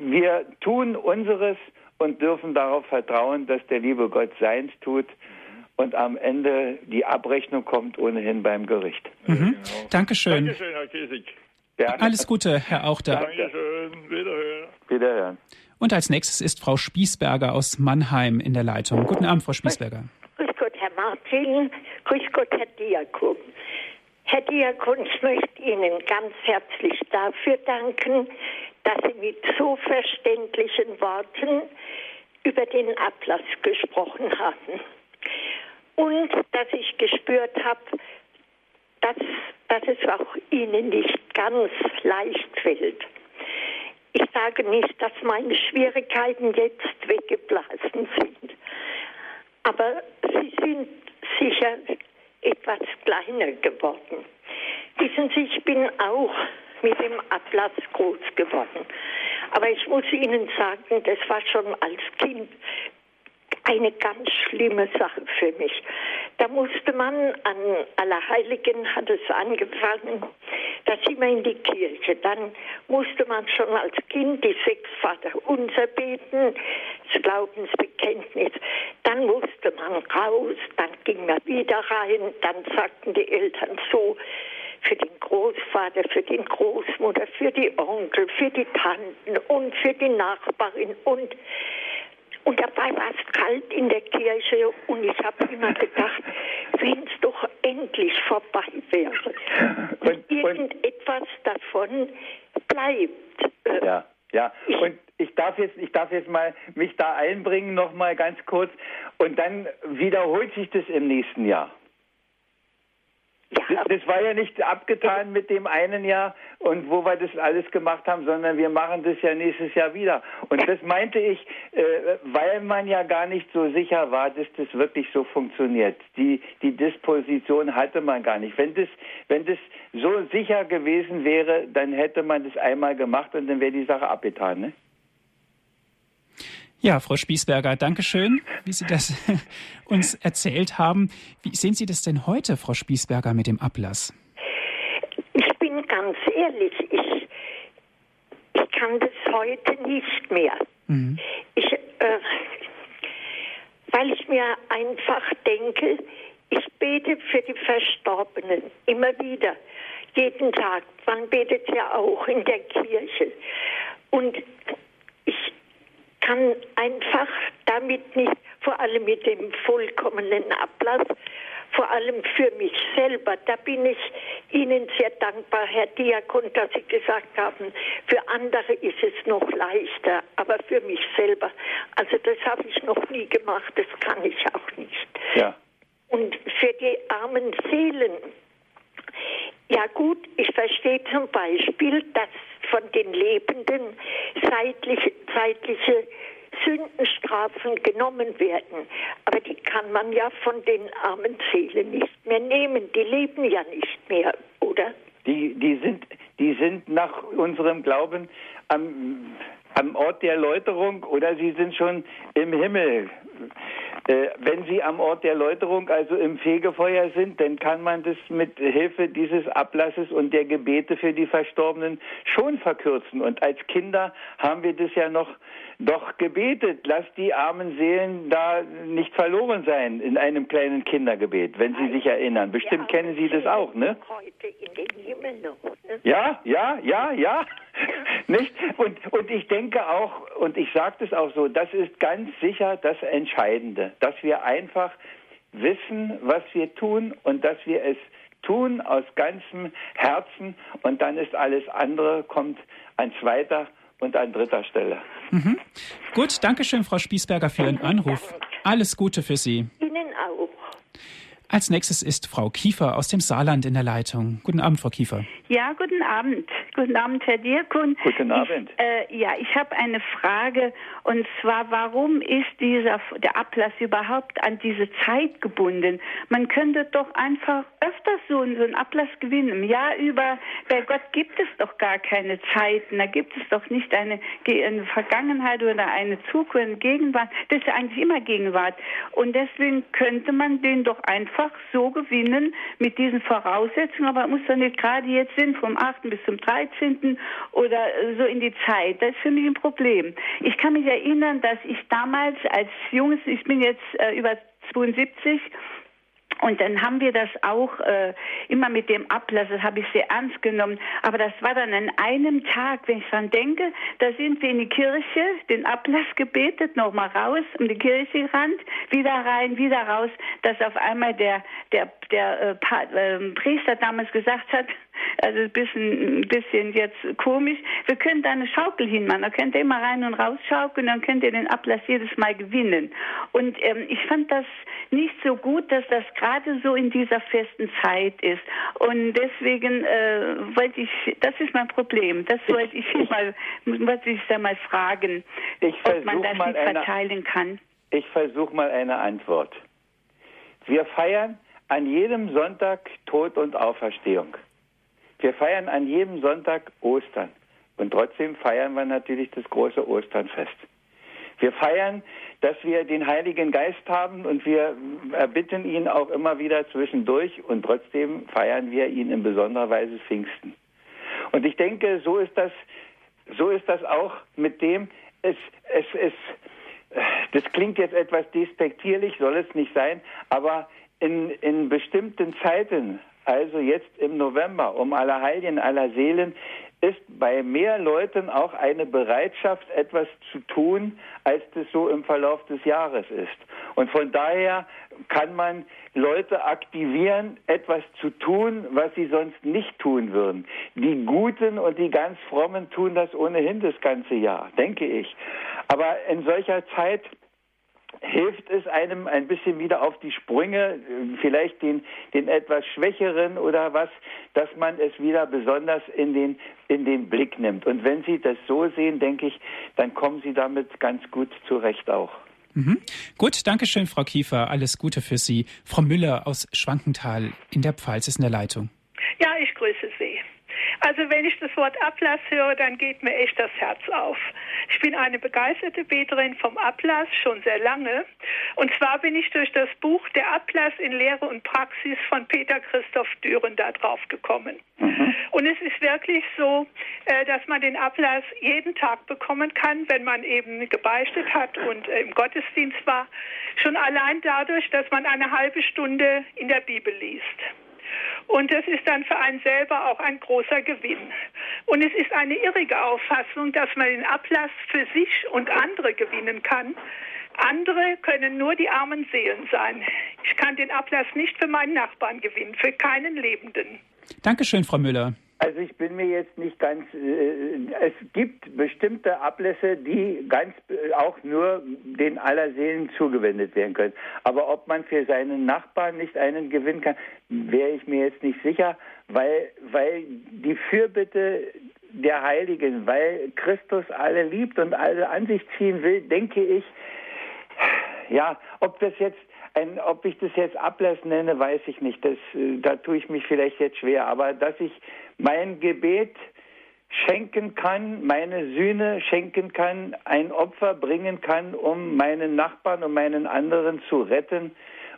Wir tun unseres und dürfen darauf vertrauen, dass der liebe Gott seins tut und am Ende die Abrechnung kommt ohnehin beim Gericht. Mhm. Genau. Dankeschön. Dankeschön, Herr Kiesig. Ja. Alles Gute, Herr Auchter. Dankeschön. Wiederhören. Wiederhören. Und als nächstes ist Frau Spießberger aus Mannheim in der Leitung. Guten Abend, Frau Spießberger. Grüß Gott, Herr Martin. Grüß Gott, Herr Diakon. Herr Diakon, ich möchte Ihnen ganz herzlich dafür danken, dass Sie mit so verständlichen Worten über den Ablass gesprochen haben und dass ich gespürt habe, dass, dass es auch ihnen nicht ganz leicht fällt. Ich sage nicht, dass meine Schwierigkeiten jetzt weggeblasen sind, aber sie sind sicher etwas kleiner geworden. Wissen Sie, ich bin auch mit dem Ablass groß geworden. Aber ich muss Ihnen sagen, das war schon als Kind eine ganz schlimme Sache für mich. Da musste man an Allerheiligen hat es angefangen, da sind wir in die Kirche. Dann musste man schon als Kind die sechs Vater unser beten, das Glaubensbekenntnis. Dann musste man raus, dann ging man wieder rein, dann sagten die Eltern so, für den Großvater, für den Großmutter, für die Onkel, für die Tanten und für die Nachbarin und und dabei war es kalt in der Kirche und ich habe immer gedacht, wenn es doch endlich vorbei wäre. Und, und irgendetwas davon bleibt. Äh, ja. Ja, und ich darf jetzt, ich darf jetzt mal mich da einbringen, noch mal ganz kurz, und dann wiederholt sich das im nächsten Jahr. Das war ja nicht abgetan mit dem einen Jahr und wo wir das alles gemacht haben, sondern wir machen das ja nächstes Jahr wieder. Und das meinte ich, äh, weil man ja gar nicht so sicher war, dass das wirklich so funktioniert. Die, die Disposition hatte man gar nicht. Wenn das, wenn das so sicher gewesen wäre, dann hätte man das einmal gemacht und dann wäre die Sache abgetan. Ne? Ja, Frau Spiesberger, danke schön, wie Sie das uns erzählt haben. Wie sehen Sie das denn heute, Frau Spiesberger, mit dem Ablass? Ich bin ganz ehrlich, ich, ich kann das heute nicht mehr. Mhm. Ich, äh, weil ich mir einfach denke, ich bete für die Verstorbenen immer wieder, jeden Tag. Man betet ja auch in der Kirche. Und kann einfach damit nicht, vor allem mit dem vollkommenen Ablass, vor allem für mich selber, da bin ich Ihnen sehr dankbar, Herr Diakon, dass Sie gesagt haben, für andere ist es noch leichter, aber für mich selber, also das habe ich noch nie gemacht, das kann ich auch nicht. Ja. Und für die armen Seelen, ja gut, ich verstehe zum Beispiel, dass von den Lebenden zeitliche, zeitliche Sündenstrafen genommen werden. Aber die kann man ja von den armen Seelen nicht mehr nehmen. Die leben ja nicht mehr, oder? Die, die, sind, die sind nach unserem Glauben am, am Ort der Läuterung oder sie sind schon im Himmel. Äh, wenn Sie am Ort der Läuterung, also im Fegefeuer sind, dann kann man das mit Hilfe dieses Ablasses und der Gebete für die Verstorbenen schon verkürzen. Und als Kinder haben wir das ja noch doch gebetet, lass die armen Seelen da nicht verloren sein in einem kleinen Kindergebet, wenn Sie sich erinnern. Bestimmt kennen Sie das auch, ne? Ne? Ja, ja, ja, ja. nicht? Und, und ich denke auch, und ich sage das auch so, das ist ganz sicher das Entscheidende, dass wir einfach wissen, was wir tun und dass wir es tun aus ganzem Herzen und dann ist alles andere, kommt an zweiter und an dritter Stelle. Mhm. Gut, danke schön, Frau Spiesberger, für Ihren Anruf. Alles Gute für Sie. Ihnen auch. Als nächstes ist Frau Kiefer aus dem Saarland in der Leitung. Guten Abend, Frau Kiefer. Ja, guten Abend. Guten Abend, Herr Dirkun. Guten Abend. Ich, äh, ja, ich habe eine Frage und zwar, warum ist dieser der Ablass überhaupt an diese Zeit gebunden? Man könnte doch einfach öfters so, so einen Ablass gewinnen. Im Jahr über, bei Gott gibt es doch gar keine Zeiten. Da gibt es doch nicht eine, eine Vergangenheit oder eine Zukunft, eine Gegenwart. Das ist ja eigentlich immer Gegenwart. Und deswegen könnte man den doch einfach so gewinnen mit diesen Voraussetzungen. Aber man muss doch nicht gerade jetzt sind, vom 8. bis zum 13. oder so in die Zeit. Das ist für mich ein Problem. Ich kann mich erinnern, dass ich damals als junges, ich bin jetzt äh, über 72, und dann haben wir das auch äh, immer mit dem Ablass, das habe ich sehr ernst genommen. Aber das war dann an einem Tag, wenn ich dran denke, da sind wir in die Kirche, den Ablass gebetet, nochmal raus, um die Kirche gerannt, wieder rein, wieder raus, dass auf einmal der, der, der äh, äh, Priester damals gesagt hat, also ein bisschen, ein bisschen jetzt komisch. Wir können da eine Schaukel hinmachen. Da könnt ihr immer rein und raus schaukeln, dann könnt ihr den Ablass jedes Mal gewinnen. Und ähm, ich fand das nicht so gut, dass das gerade so in dieser festen Zeit ist. Und deswegen äh, wollte ich, das ist mein Problem. Das wollte ich mal, wollte ich da mal fragen, ich ob man das nicht verteilen kann. Ich versuche mal eine Antwort. Wir feiern an jedem Sonntag Tod und Auferstehung. Wir feiern an jedem Sonntag Ostern. Und trotzdem feiern wir natürlich das große Osternfest. Wir feiern, dass wir den Heiligen Geist haben und wir erbitten ihn auch immer wieder zwischendurch und trotzdem feiern wir ihn in besonderer Weise Pfingsten. Und ich denke, so ist das, so ist das auch mit dem, es, es, es, das klingt jetzt etwas despektierlich, soll es nicht sein, aber in, in bestimmten Zeiten, also jetzt im November, um aller Heiligen, aller Seelen, ist bei mehr Leuten auch eine Bereitschaft, etwas zu tun, als das so im Verlauf des Jahres ist. Und von daher kann man Leute aktivieren, etwas zu tun, was sie sonst nicht tun würden. Die Guten und die ganz Frommen tun das ohnehin das ganze Jahr, denke ich. Aber in solcher Zeit hilft es einem ein bisschen wieder auf die Sprünge, vielleicht den, den etwas Schwächeren oder was, dass man es wieder besonders in den, in den Blick nimmt. Und wenn Sie das so sehen, denke ich, dann kommen Sie damit ganz gut zurecht auch. Mhm. Gut, danke schön, Frau Kiefer. Alles Gute für Sie. Frau Müller aus Schwankenthal in der Pfalz ist in der Leitung. Ja, ich grüße Sie. Also wenn ich das Wort Ablass höre, dann geht mir echt das Herz auf. Ich bin eine begeisterte Beterin vom Ablass schon sehr lange. Und zwar bin ich durch das Buch Der Ablass in Lehre und Praxis von Peter Christoph Düren da drauf gekommen. Mhm. Und es ist wirklich so, äh, dass man den Ablass jeden Tag bekommen kann, wenn man eben gebeichtet hat und äh, im Gottesdienst war. Schon allein dadurch, dass man eine halbe Stunde in der Bibel liest. Und das ist dann für einen selber auch ein großer Gewinn. Und es ist eine irrige Auffassung, dass man den Ablass für sich und andere gewinnen kann. Andere können nur die armen Seelen sein. Ich kann den Ablass nicht für meinen Nachbarn gewinnen, für keinen Lebenden. Dankeschön, Frau Müller. Also ich bin mir jetzt nicht ganz. Äh, es gibt bestimmte Ablässe, die ganz äh, auch nur den aller Seelen zugewendet werden können. Aber ob man für seinen Nachbarn nicht einen gewinnen kann, wäre ich mir jetzt nicht sicher, weil weil die Fürbitte der Heiligen, weil Christus alle liebt und alle an sich ziehen will, denke ich. Ja, ob das jetzt ein, ob ich das jetzt Ablass nenne, weiß ich nicht. Das, äh, da tue ich mich vielleicht jetzt schwer. Aber dass ich mein Gebet schenken kann, meine Sühne schenken kann, ein Opfer bringen kann, um meinen Nachbarn und meinen anderen zu retten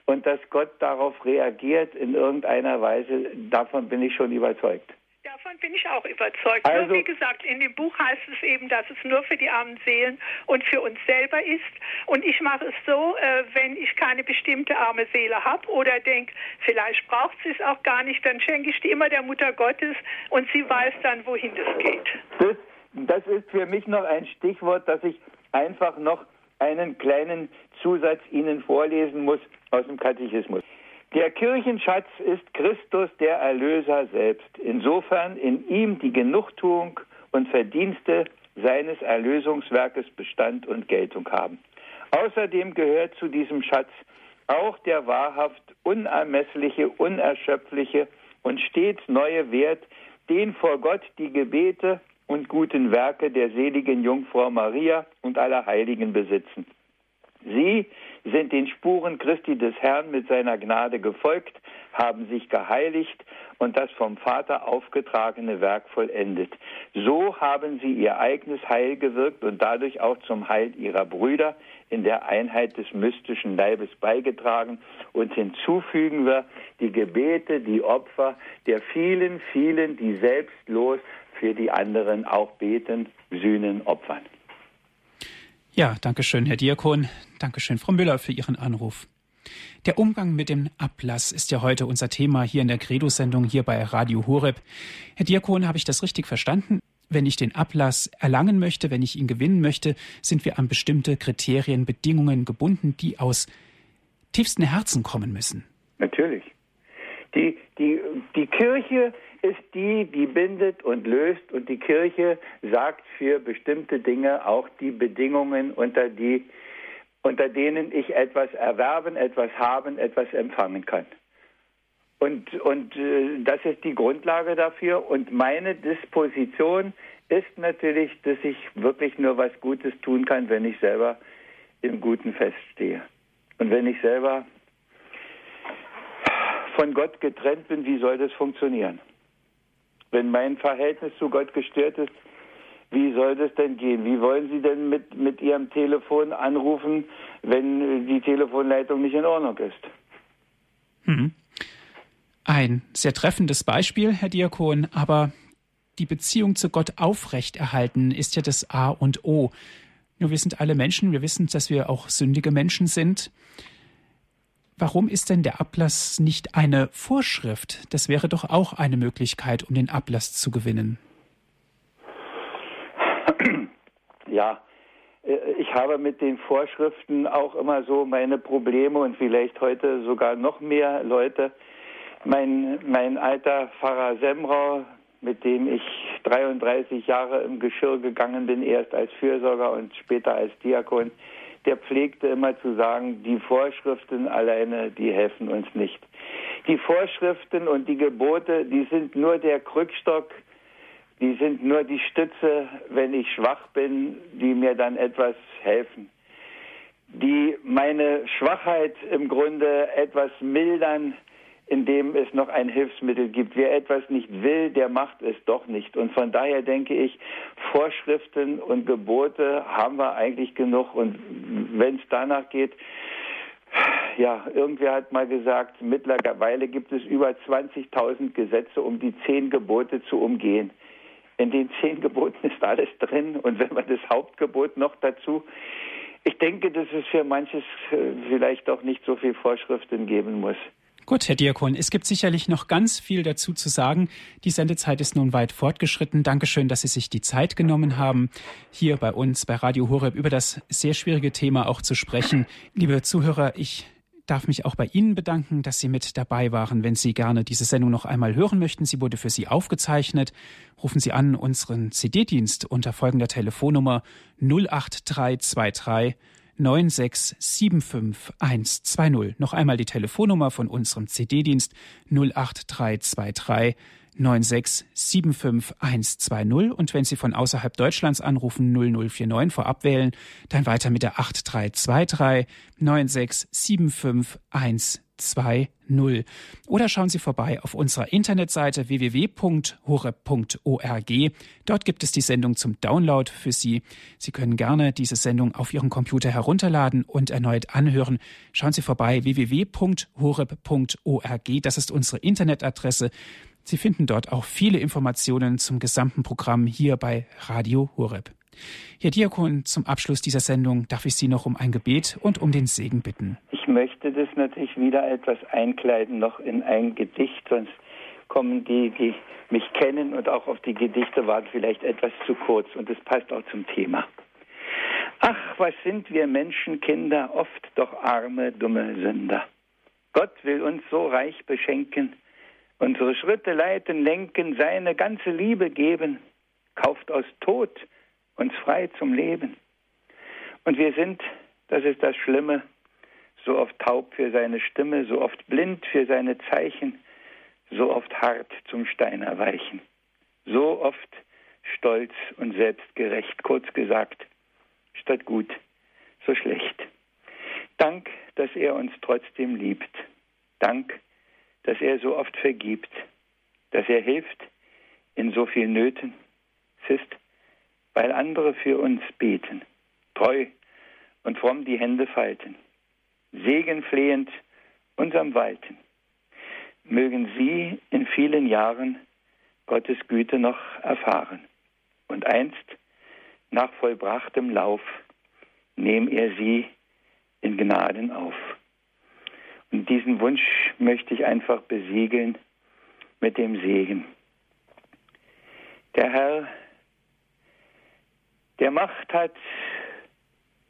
und dass Gott darauf reagiert in irgendeiner Weise, davon bin ich schon überzeugt. Davon bin ich auch überzeugt. Also, nur wie gesagt, in dem Buch heißt es eben, dass es nur für die armen Seelen und für uns selber ist. Und ich mache es so, äh, wenn ich keine bestimmte arme Seele habe oder denke, vielleicht braucht sie es auch gar nicht, dann schenke ich die immer der Mutter Gottes und sie weiß dann, wohin das geht. Das, das ist für mich noch ein Stichwort, dass ich einfach noch einen kleinen Zusatz Ihnen vorlesen muss aus dem Katechismus. Der Kirchenschatz ist Christus, der Erlöser selbst. Insofern in ihm die Genugtuung und Verdienste seines Erlösungswerkes Bestand und Geltung haben. Außerdem gehört zu diesem Schatz auch der wahrhaft unermessliche, unerschöpfliche und stets neue Wert, den vor Gott die Gebete und guten Werke der seligen Jungfrau Maria und aller Heiligen besitzen. Sie sind den Spuren Christi des Herrn mit seiner Gnade gefolgt, haben sich geheiligt und das vom Vater aufgetragene Werk vollendet. So haben sie ihr eigenes Heil gewirkt und dadurch auch zum Heil ihrer Brüder in der Einheit des mystischen Leibes beigetragen. Und hinzufügen wir die Gebete, die Opfer der vielen, vielen, die selbstlos für die anderen auch beten, sühnen, opfern. Ja, danke schön, Herr Diakon. Danke schön, Frau Müller, für Ihren Anruf. Der Umgang mit dem Ablass ist ja heute unser Thema hier in der Credo-Sendung hier bei Radio Horeb. Herr Diakon, habe ich das richtig verstanden? Wenn ich den Ablass erlangen möchte, wenn ich ihn gewinnen möchte, sind wir an bestimmte Kriterien, Bedingungen gebunden, die aus tiefsten Herzen kommen müssen. Natürlich. Die, die, die Kirche ist die, die bindet und löst und die Kirche sagt für bestimmte Dinge auch die Bedingungen, unter, die, unter denen ich etwas erwerben, etwas haben, etwas empfangen kann. Und, und äh, das ist die Grundlage dafür. Und meine Disposition ist natürlich, dass ich wirklich nur was Gutes tun kann, wenn ich selber im Guten feststehe. Und wenn ich selber von Gott getrennt bin, wie soll das funktionieren? Wenn mein Verhältnis zu Gott gestört ist, Wie soll das denn gehen? Wie wollen Sie denn mit, mit Ihrem Telefon anrufen, wenn die Telefonleitung nicht in Ordnung ist? Hm. Ein sehr treffendes Beispiel, Herr Diakon, aber die Beziehung zu Gott aufrechterhalten ist ja das A und O. Nur wir sind alle Menschen, wir wissen, dass wir auch sündige Menschen sind. Warum ist denn der Ablass nicht eine Vorschrift? Das wäre doch auch eine Möglichkeit, um den Ablass zu gewinnen. Ja, äh, ich habe mit den Vorschriften auch immer so meine Probleme und vielleicht heute sogar noch mehr Leute. Mein, mein alter Pfarrer Semrau, mit dem ich 33 Jahre im Geschirr gegangen bin, erst als Fürsorger und später als Diakon, der pflegte immer zu sagen, die Vorschriften alleine, die helfen uns nicht. Die Vorschriften und die Gebote, die sind nur der Krückstock, die sind nur die Stütze, wenn ich schwach bin, die mir dann etwas helfen. Die meine Schwachheit im Grunde etwas mildern, indem es noch ein Hilfsmittel gibt. Wer etwas nicht will, der macht es doch nicht. Und von daher denke ich, Vorschriften und Gebote haben wir eigentlich genug. Und wenn es danach geht, ja, irgendwer hat mal gesagt, mittlerweile gibt es über 20.000 Gesetze, um die zehn Gebote zu umgehen. In den zehn Geboten ist alles drin. Und wenn man das Hauptgebot noch dazu, ich denke, dass es für manches äh, vielleicht auch nicht so viel Vorschriften geben muss. Gut, Herr Diakon, es gibt sicherlich noch ganz viel dazu zu sagen. Die Sendezeit ist nun weit fortgeschritten. Dankeschön, dass Sie sich die Zeit genommen haben, hier bei uns bei Radio Horeb über das sehr schwierige Thema auch zu sprechen. Liebe Zuhörer, ich darf mich auch bei Ihnen bedanken, dass Sie mit dabei waren. Wenn Sie gerne diese Sendung noch einmal hören möchten, sie wurde für Sie aufgezeichnet. Rufen Sie an unseren CD-Dienst unter folgender Telefonnummer 08323 9675120. Noch einmal die Telefonnummer von unserem CD-Dienst 08323 9675120 und wenn Sie von außerhalb Deutschlands anrufen 0049 vorab wählen, dann weiter mit der 8323 9675120. 2.0. Oder schauen Sie vorbei auf unserer Internetseite www.horeb.org. Dort gibt es die Sendung zum Download für Sie. Sie können gerne diese Sendung auf Ihrem Computer herunterladen und erneut anhören. Schauen Sie vorbei www.horeb.org. Das ist unsere Internetadresse. Sie finden dort auch viele Informationen zum gesamten Programm hier bei Radio Horeb. Herr Diakon, zum Abschluss dieser Sendung darf ich Sie noch um ein Gebet und um den Segen bitten. Ich möchte das natürlich wieder etwas einkleiden, noch in ein Gedicht, sonst kommen die, die mich kennen und auch auf die Gedichte warten, vielleicht etwas zu kurz und es passt auch zum Thema. Ach, was sind wir Menschenkinder, oft doch arme, dumme Sünder. Gott will uns so reich beschenken, unsere Schritte leiten, lenken, seine ganze Liebe geben, kauft aus Tod uns frei zum Leben. Und wir sind, das ist das Schlimme, so oft taub für seine Stimme, so oft blind für seine Zeichen, so oft hart zum Stein erweichen, so oft stolz und selbstgerecht, kurz gesagt, statt gut, so schlecht. Dank, dass er uns trotzdem liebt. Dank, dass er so oft vergibt, dass er hilft in so vielen Nöten. Es ist weil andere für uns beten, treu und fromm die Hände falten, segenflehend unserem Walten. Mögen Sie in vielen Jahren Gottes Güte noch erfahren und einst nach vollbrachtem Lauf nehm er Sie in Gnaden auf. Und diesen Wunsch möchte ich einfach besiegeln mit dem Segen. Der Herr der Macht hat,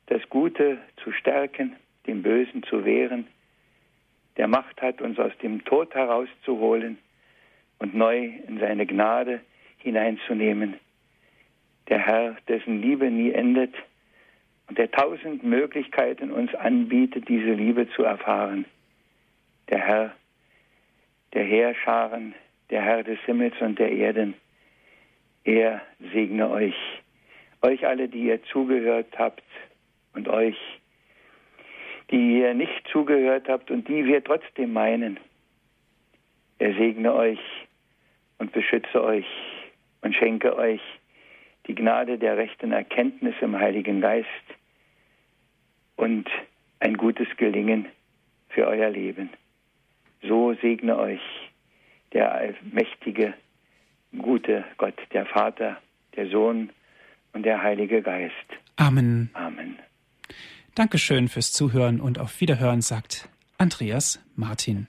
das Gute zu stärken, dem Bösen zu wehren, der Macht hat, uns aus dem Tod herauszuholen und neu in seine Gnade hineinzunehmen. Der Herr, dessen Liebe nie endet und der tausend Möglichkeiten uns anbietet, diese Liebe zu erfahren. Der Herr, der Heerscharen, der Herr des Himmels und der Erden, er segne euch euch alle, die ihr zugehört habt und euch, die ihr nicht zugehört habt und die wir trotzdem meinen. Er segne euch und beschütze euch und schenke euch die Gnade der rechten Erkenntnis im Heiligen Geist und ein gutes Gelingen für euer Leben. So segne euch der mächtige, gute Gott, der Vater, der Sohn und der Heilige Geist. Amen. Amen. Dankeschön fürs Zuhören und auf Wiederhören, sagt Andreas Martin.